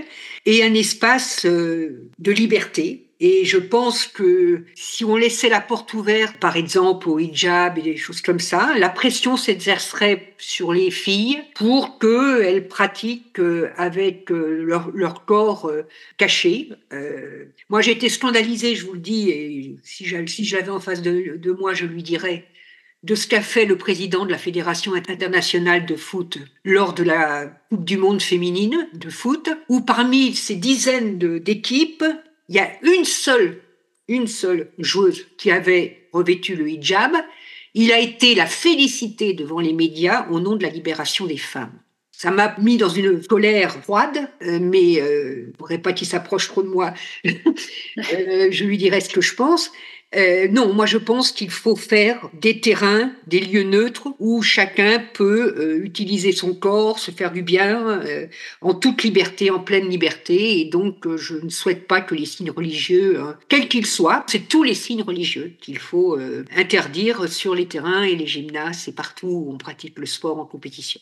et un espace euh, de liberté et je pense que si on laissait la porte ouverte, par exemple au hijab et des choses comme ça, la pression s'exercerait sur les filles pour qu'elles pratiquent euh, avec euh, leur, corps euh, caché. moi, j'ai été scandalisée, je vous le dis, et si je l'avais en face de, de moi, je lui dirais de ce qu'a fait le président de la Fédération internationale de foot lors de la Coupe du Monde féminine de foot, où parmi ces dizaines d'équipes, il y a une seule, une seule joueuse qui avait revêtu le hijab. Il a été la félicité devant les médias au nom de la libération des femmes. Ça m'a mis dans une colère froide, euh, mais euh, je ne voudrais pas qu'il s'approche trop de moi. Euh, je lui dirai ce que je pense. Euh, non, moi je pense qu'il faut faire des terrains, des lieux neutres où chacun peut euh, utiliser son corps, se faire du bien euh, en toute liberté, en pleine liberté. Et donc je ne souhaite pas que les signes religieux, hein, quels qu'ils soient, c'est tous les signes religieux qu'il faut interdire sur les terrains et les gymnases et partout où on pratique le sport en compétition.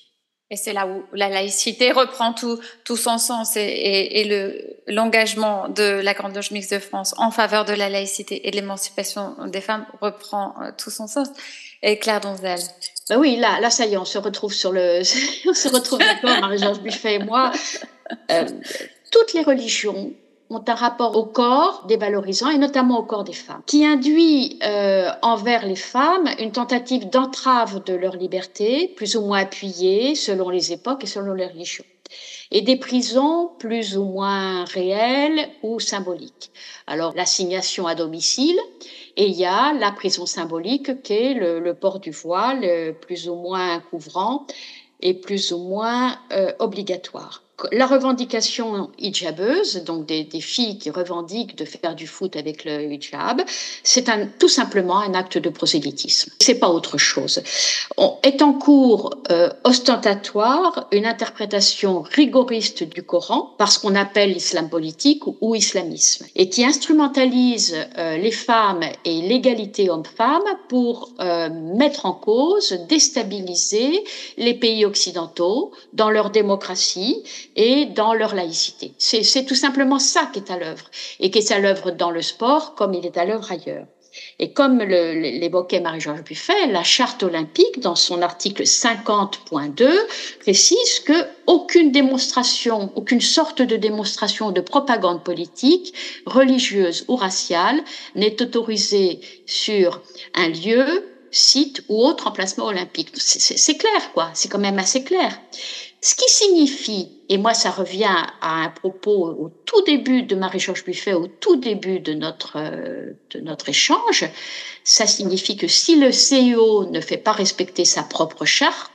Et c'est là où la laïcité reprend tout, tout son sens et, et, et le, l'engagement de la Grande Loge Mixte de France en faveur de la laïcité et de l'émancipation des femmes reprend euh, tout son sens. Et Claire Donzel. Ben oui, là, là, ça y est, on se retrouve sur le, on se retrouve d'accord, Marie-Georges Buffet et moi. Euh, toutes les religions ont un rapport au corps dévalorisant et notamment au corps des femmes, qui induit euh, envers les femmes une tentative d'entrave de leur liberté, plus ou moins appuyée selon les époques et selon les religions, et des prisons plus ou moins réelles ou symboliques. Alors l'assignation à domicile, et il y a la prison symbolique qui est le, le port du voile, plus ou moins couvrant et plus ou moins euh, obligatoire la revendication hijabeuse, donc des, filles qui revendiquent de faire du foot avec le hijab, c'est tout simplement un acte de prosélytisme. C'est pas autre chose. On, est en cours euh, ostentatoire une interprétation rigoriste du Coran parce qu'on appelle l'islam politique ou, ou, islamisme et qui instrumentalise euh, les femmes et l'égalité homme-femme pour euh, mettre en cause, déstabiliser les pays occidentaux dans leur démocratie et dans leur laïcité. C'est tout simplement ça qui est à l'œuvre et qui est à l'œuvre dans le sport comme il est à l'œuvre ailleurs. Et comme l'évoquait Marie-Georges Buffet, la charte olympique, dans son article 50.2, précise que aucune démonstration, aucune sorte de démonstration de propagande politique, religieuse ou raciale n'est autorisée sur un lieu, site ou autre emplacement olympique. C'est clair, quoi. C'est quand même assez clair. Ce qui signifie, et moi ça revient à un propos au tout début de Marie-Georges Buffet, au tout début de notre, euh, de notre échange, ça signifie que si le CEO ne fait pas respecter sa propre charte,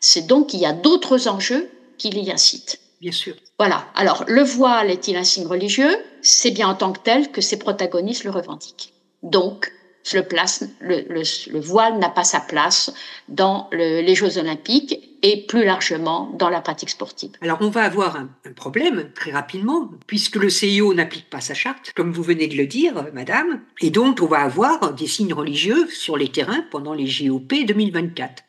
c'est donc qu'il y a d'autres enjeux qui l'y incitent. Bien sûr. Voilà. Alors, le voile est-il un signe religieux? C'est bien en tant que tel que ses protagonistes le revendiquent. Donc, le, place, le, le, le voile n'a pas sa place dans les Jeux olympiques et plus largement dans la pratique sportive. Alors on va avoir un, problème très rapidement, puisque le CIO n'applique pas sa charte, comme vous venez de le dire, madame, et donc on va avoir des signes religieux sur les terrains pendant les JOP 2024.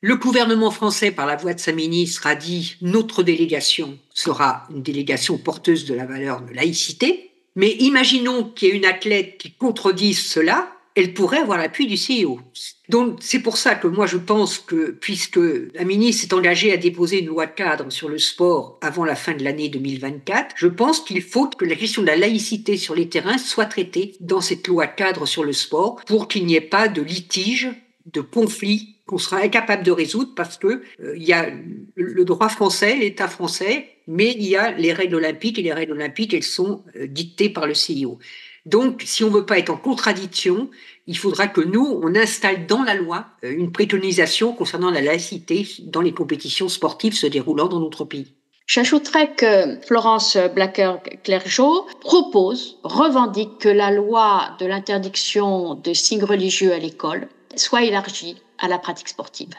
Le gouvernement français, par la voix de sa ministre, a dit notre délégation sera une délégation porteuse de la valeur de laïcité, mais imaginons qu'il y ait une athlète qui contredise cela, elle pourrait avoir l'appui du CEO. Donc c'est pour ça que moi je pense que puisque la ministre s'est engagée à déposer une loi cadre sur le sport avant la fin de l'année 2024, je pense qu'il faut que la question de la laïcité sur les terrains soit traitée dans cette loi cadre sur le sport pour qu'il n'y ait pas de litige, de conflit qu'on sera incapable de résoudre parce que euh, il y a le droit français, l'État français, mais il y a les règles olympiques et les règles olympiques, elles sont euh, dictées par le CIO. Donc, si on veut pas être en contradiction, il faudra que nous, on installe dans la loi euh, une préconisation concernant la laïcité dans les compétitions sportives se déroulant dans notre pays. J'ajouterais que Florence Blacker-Clergeau propose, revendique que la loi de l'interdiction des signes religieux à l'école soit élargie à la pratique sportive.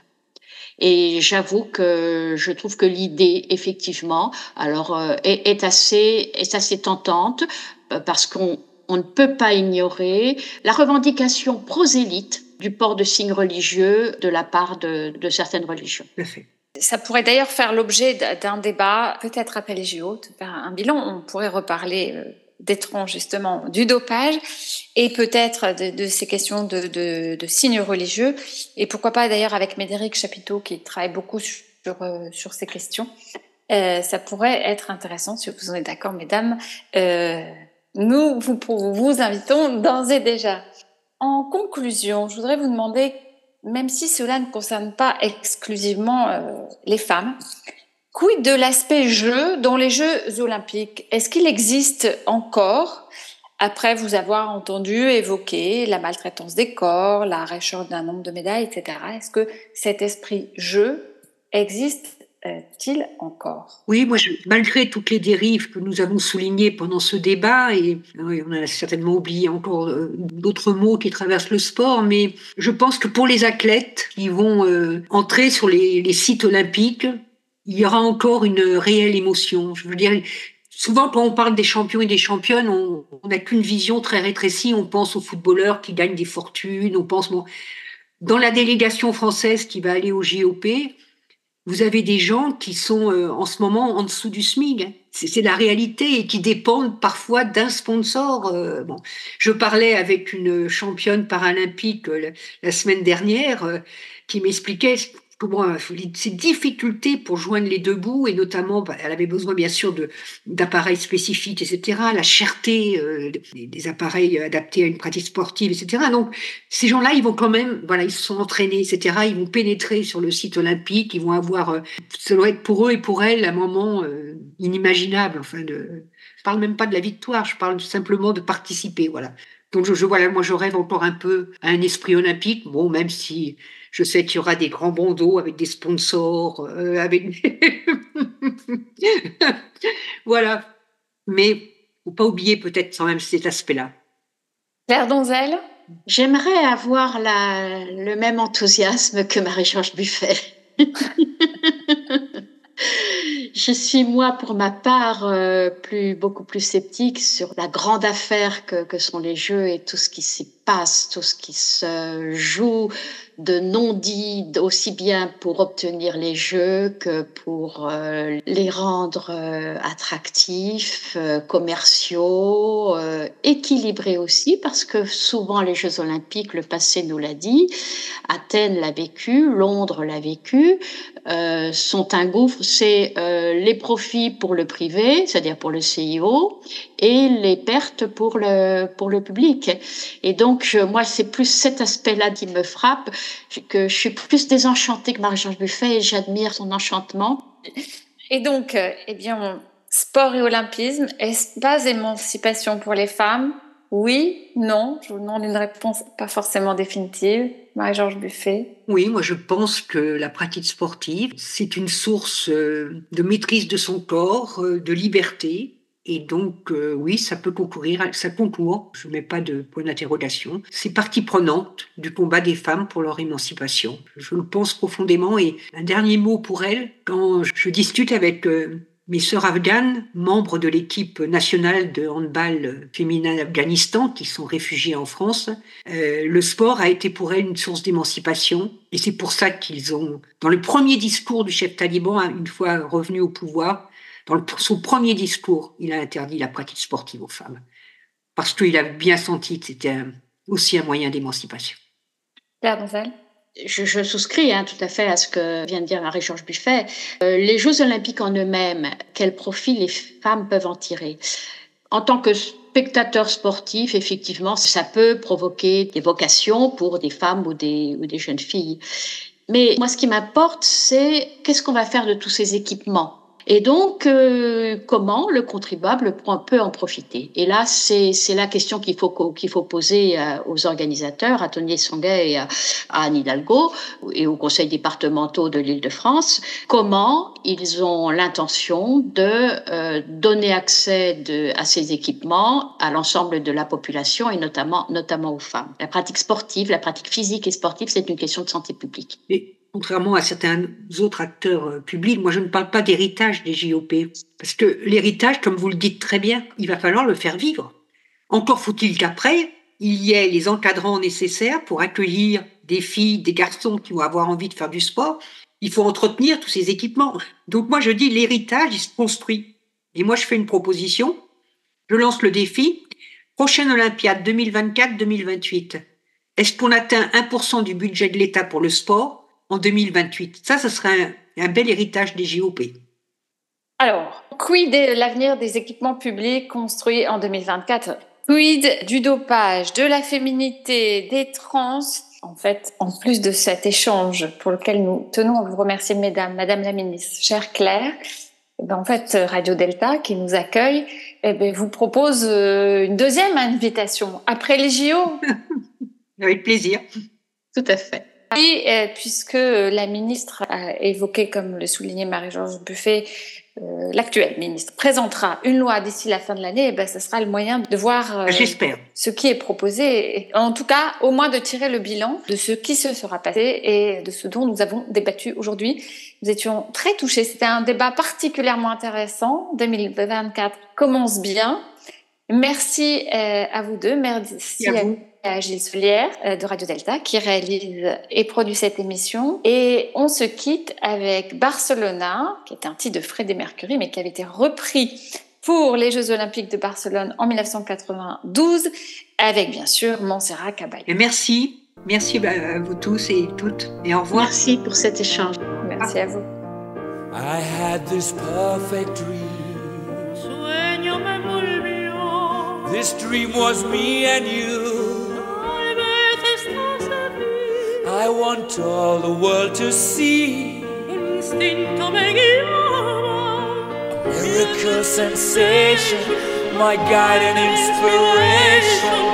Et j'avoue que je trouve que l'idée, effectivement, alors euh, est, est, assez est assez tentante euh, parce qu'on on ne peut pas ignorer la revendication prosélyte du port de signes religieux de la part de, de certaines religions. Ça pourrait d'ailleurs faire l'objet d'un débat, peut-être après les JO, un bilan. On pourrait reparler euh, d'étrange justement du dopage et peut-être de, de, ces questions de, de, de, signes religieux et pourquoi pas d'ailleurs avec Médéric Chapiteau qui travaille beaucoup sur, euh, sur ces questions. Euh, ça pourrait être intéressant si vous en êtes d'accord, mesdames. Euh, nous vous, invitons d'ores et déjà. En conclusion, je voudrais vous demander, même si cela ne concerne pas exclusivement euh, les femmes, Quid de l'aspect jeu dans les Jeux olympiques? Est-ce qu'il existe encore, après vous avoir entendu évoquer la maltraitance des corps, la recherche d'un nombre de médailles, etc. Est-ce que cet esprit jeu existe-t-il encore? Oui, moi, je, malgré toutes les dérives que nous avons soulignées pendant ce débat, et oui, on a certainement oublié encore euh, d'autres mots qui traversent le sport, mais je pense que pour les athlètes qui vont euh, entrer sur les, les sites olympiques, il y aura encore une réelle émotion. Je veux dire, souvent quand on parle des champions et des championnes, on n'a qu'une vision très rétrécie. On pense aux footballeurs qui gagnent des fortunes. On pense bon, dans la délégation française qui va aller au JOP, vous avez des gens qui sont euh, en ce moment en dessous du SMIG. C'est la réalité et qui dépendent parfois d'un sponsor. Euh, bon, je parlais avec une championne paralympique euh, la, la, semaine dernière euh, qui m'expliquait comment ces difficultés pour joindre les deux bouts et notamment bah, elle avait besoin bien sûr d'appareils spécifiques etc la cherté euh, des, appareils adaptés à une pratique sportive etc donc ces gens-là ils vont quand même voilà ils se sont entraînés etc ils vont pénétrer sur le site olympique ils vont avoir euh, ça doit être pour eux et pour elles un moment euh, inimaginable enfin de je parle même pas de la victoire je parle simplement de participer voilà. Donc je voilà moi je rêve encore un peu à un esprit olympique bon même si je sais qu'il y aura des grands bandeaux avec des sponsors, euh, avec voilà. Mais faut pas oublier peut-être quand même cet aspect-là. Claire Donzel? J'aimerais avoir la, le même enthousiasme que Marie-Georges Buffet. Je suis moi, pour ma part, euh, plus beaucoup plus sceptique sur la grande affaire que, que sont les jeux et tout ce qui s'y tout ce qui se joue de non-dits aussi bien pour obtenir les jeux que pour euh, les rendre euh, attractifs, euh, commerciaux, équilibrés aussi, parce que souvent les Jeux olympiques, le passé nous l'a dit, Athènes l'a vécu, Londres l'a vécu, sont un gouffre, c'est les profits pour le privé, c'est-à-dire pour le CIO, et les pertes pour le pour le public. Et donc je, moi c'est plus cet aspect-là qui me frappe, que je suis plus désenchantée que Marie-Georges Buffet et j'admire son enchantement. Et donc, euh, eh bien, sport et olympisme, espace d'émancipation pour les femmes, oui, non, je vous demande une réponse pas forcément définitive. Marie-Georges Buffet. Oui, moi je pense que la pratique sportive, c'est une source euh, de maîtrise de son corps, euh, de liberté. Et donc, euh, oui, ça peut concourir, ça concourt, je ne mets pas de point d'interrogation, c'est partie prenante du combat des femmes pour leur émancipation. Je le pense profondément. Et un dernier mot pour elles, quand je discute avec mes sœurs afghanes, membres de l'équipe nationale de handball féminin d'Afghanistan, qui sont réfugiées en France, euh, le sport a été pour elles une source d'émancipation. Et c'est pour ça qu'ils ont, dans le premier discours du chef taliban, hein, une fois revenu au pouvoir, dans le, son premier discours, il a interdit la pratique sportive aux femmes. Parce qu'il a bien senti que c'était aussi un moyen d'émancipation. Claire je, je, souscris hein, tout à fait à ce que vient de dire Marie-Georges Buffet. Euh, les Jeux olympiques en eux-mêmes, quel profit les femmes peuvent en tirer? En tant que spectateur sportif, effectivement, ça peut provoquer des vocations pour des femmes ou des, ou des jeunes filles. Mais moi, ce qui m'importe, c'est qu'est-ce qu'on va faire de tous ces équipements? Et donc, euh, comment le contribuable peut en profiter? Et là, c'est la question qu'il faut, qu'il faut poser euh, aux organisateurs, à Tony Songuet et à, Anne Hidalgo et aux conseils départementaux de l'Île-de-France. Comment ils ont l'intention de euh, donner accès de, à ces équipements à l'ensemble de la population et notamment, notamment aux femmes? La pratique sportive, la pratique physique et sportive, c'est une question de santé publique contrairement à certains autres acteurs euh, publics, moi je ne parle pas d'héritage des JOP. Parce que l'héritage, comme vous le dites très bien, il va falloir le faire vivre. Encore faut-il qu'après, il y ait les encadrants nécessaires pour accueillir des filles, des garçons qui vont avoir envie de faire du sport. Il faut entretenir tous ces équipements. Donc moi je dis l'héritage, il se construit. Et moi je fais une proposition. Je lance le défi. Prochaine Olympiade 2024-2028. Est-ce qu'on atteint 1% du budget de l'État pour le sport? En 2028. Ça, ce serait un, bel héritage des JOP. Alors, quid de l'avenir des équipements publics construits en 2024 Quid du dopage, de la féminité, des trans? En fait, en plus de cet échange pour lequel nous tenons à vous remercier, mesdames, madame la ministre, chère Claire, eh ben, en fait, Radio Delta, qui nous accueille, eh ben, vous propose euh, une deuxième invitation après les JO. Avec plaisir. Tout à fait. Et euh, puisque la ministre a évoqué, comme le soulignait Marie-Georges Buffet, euh, l'actuelle ministre présentera une loi d'ici la fin de l'année, et eh ben, ce sera le moyen de voir euh, J'espère. ce qui est proposé, en tout cas au moins de tirer le bilan de ce qui se sera passé et de ce dont nous avons débattu aujourd'hui. Nous étions très touchés, c'était un débat particulièrement intéressant. 2024 commence bien. Merci à vous deux, merci à, vous à Gilles Solière euh, de Radio Delta qui réalise et produit cette émission. Et on se quitte avec Barcelona, qui est un titre de Freddie Mercury, mais qui avait été repris pour les Jeux Olympiques de Barcelone en 1992, avec bien sûr Montserrat Caballé. Et merci, merci à vous tous et toutes, et au revoir. Merci pour cet échange. Merci à vous. I had this perfect dream. This dream was me and you. I want all the world to see. A miracle sensation, my guide and inspiration.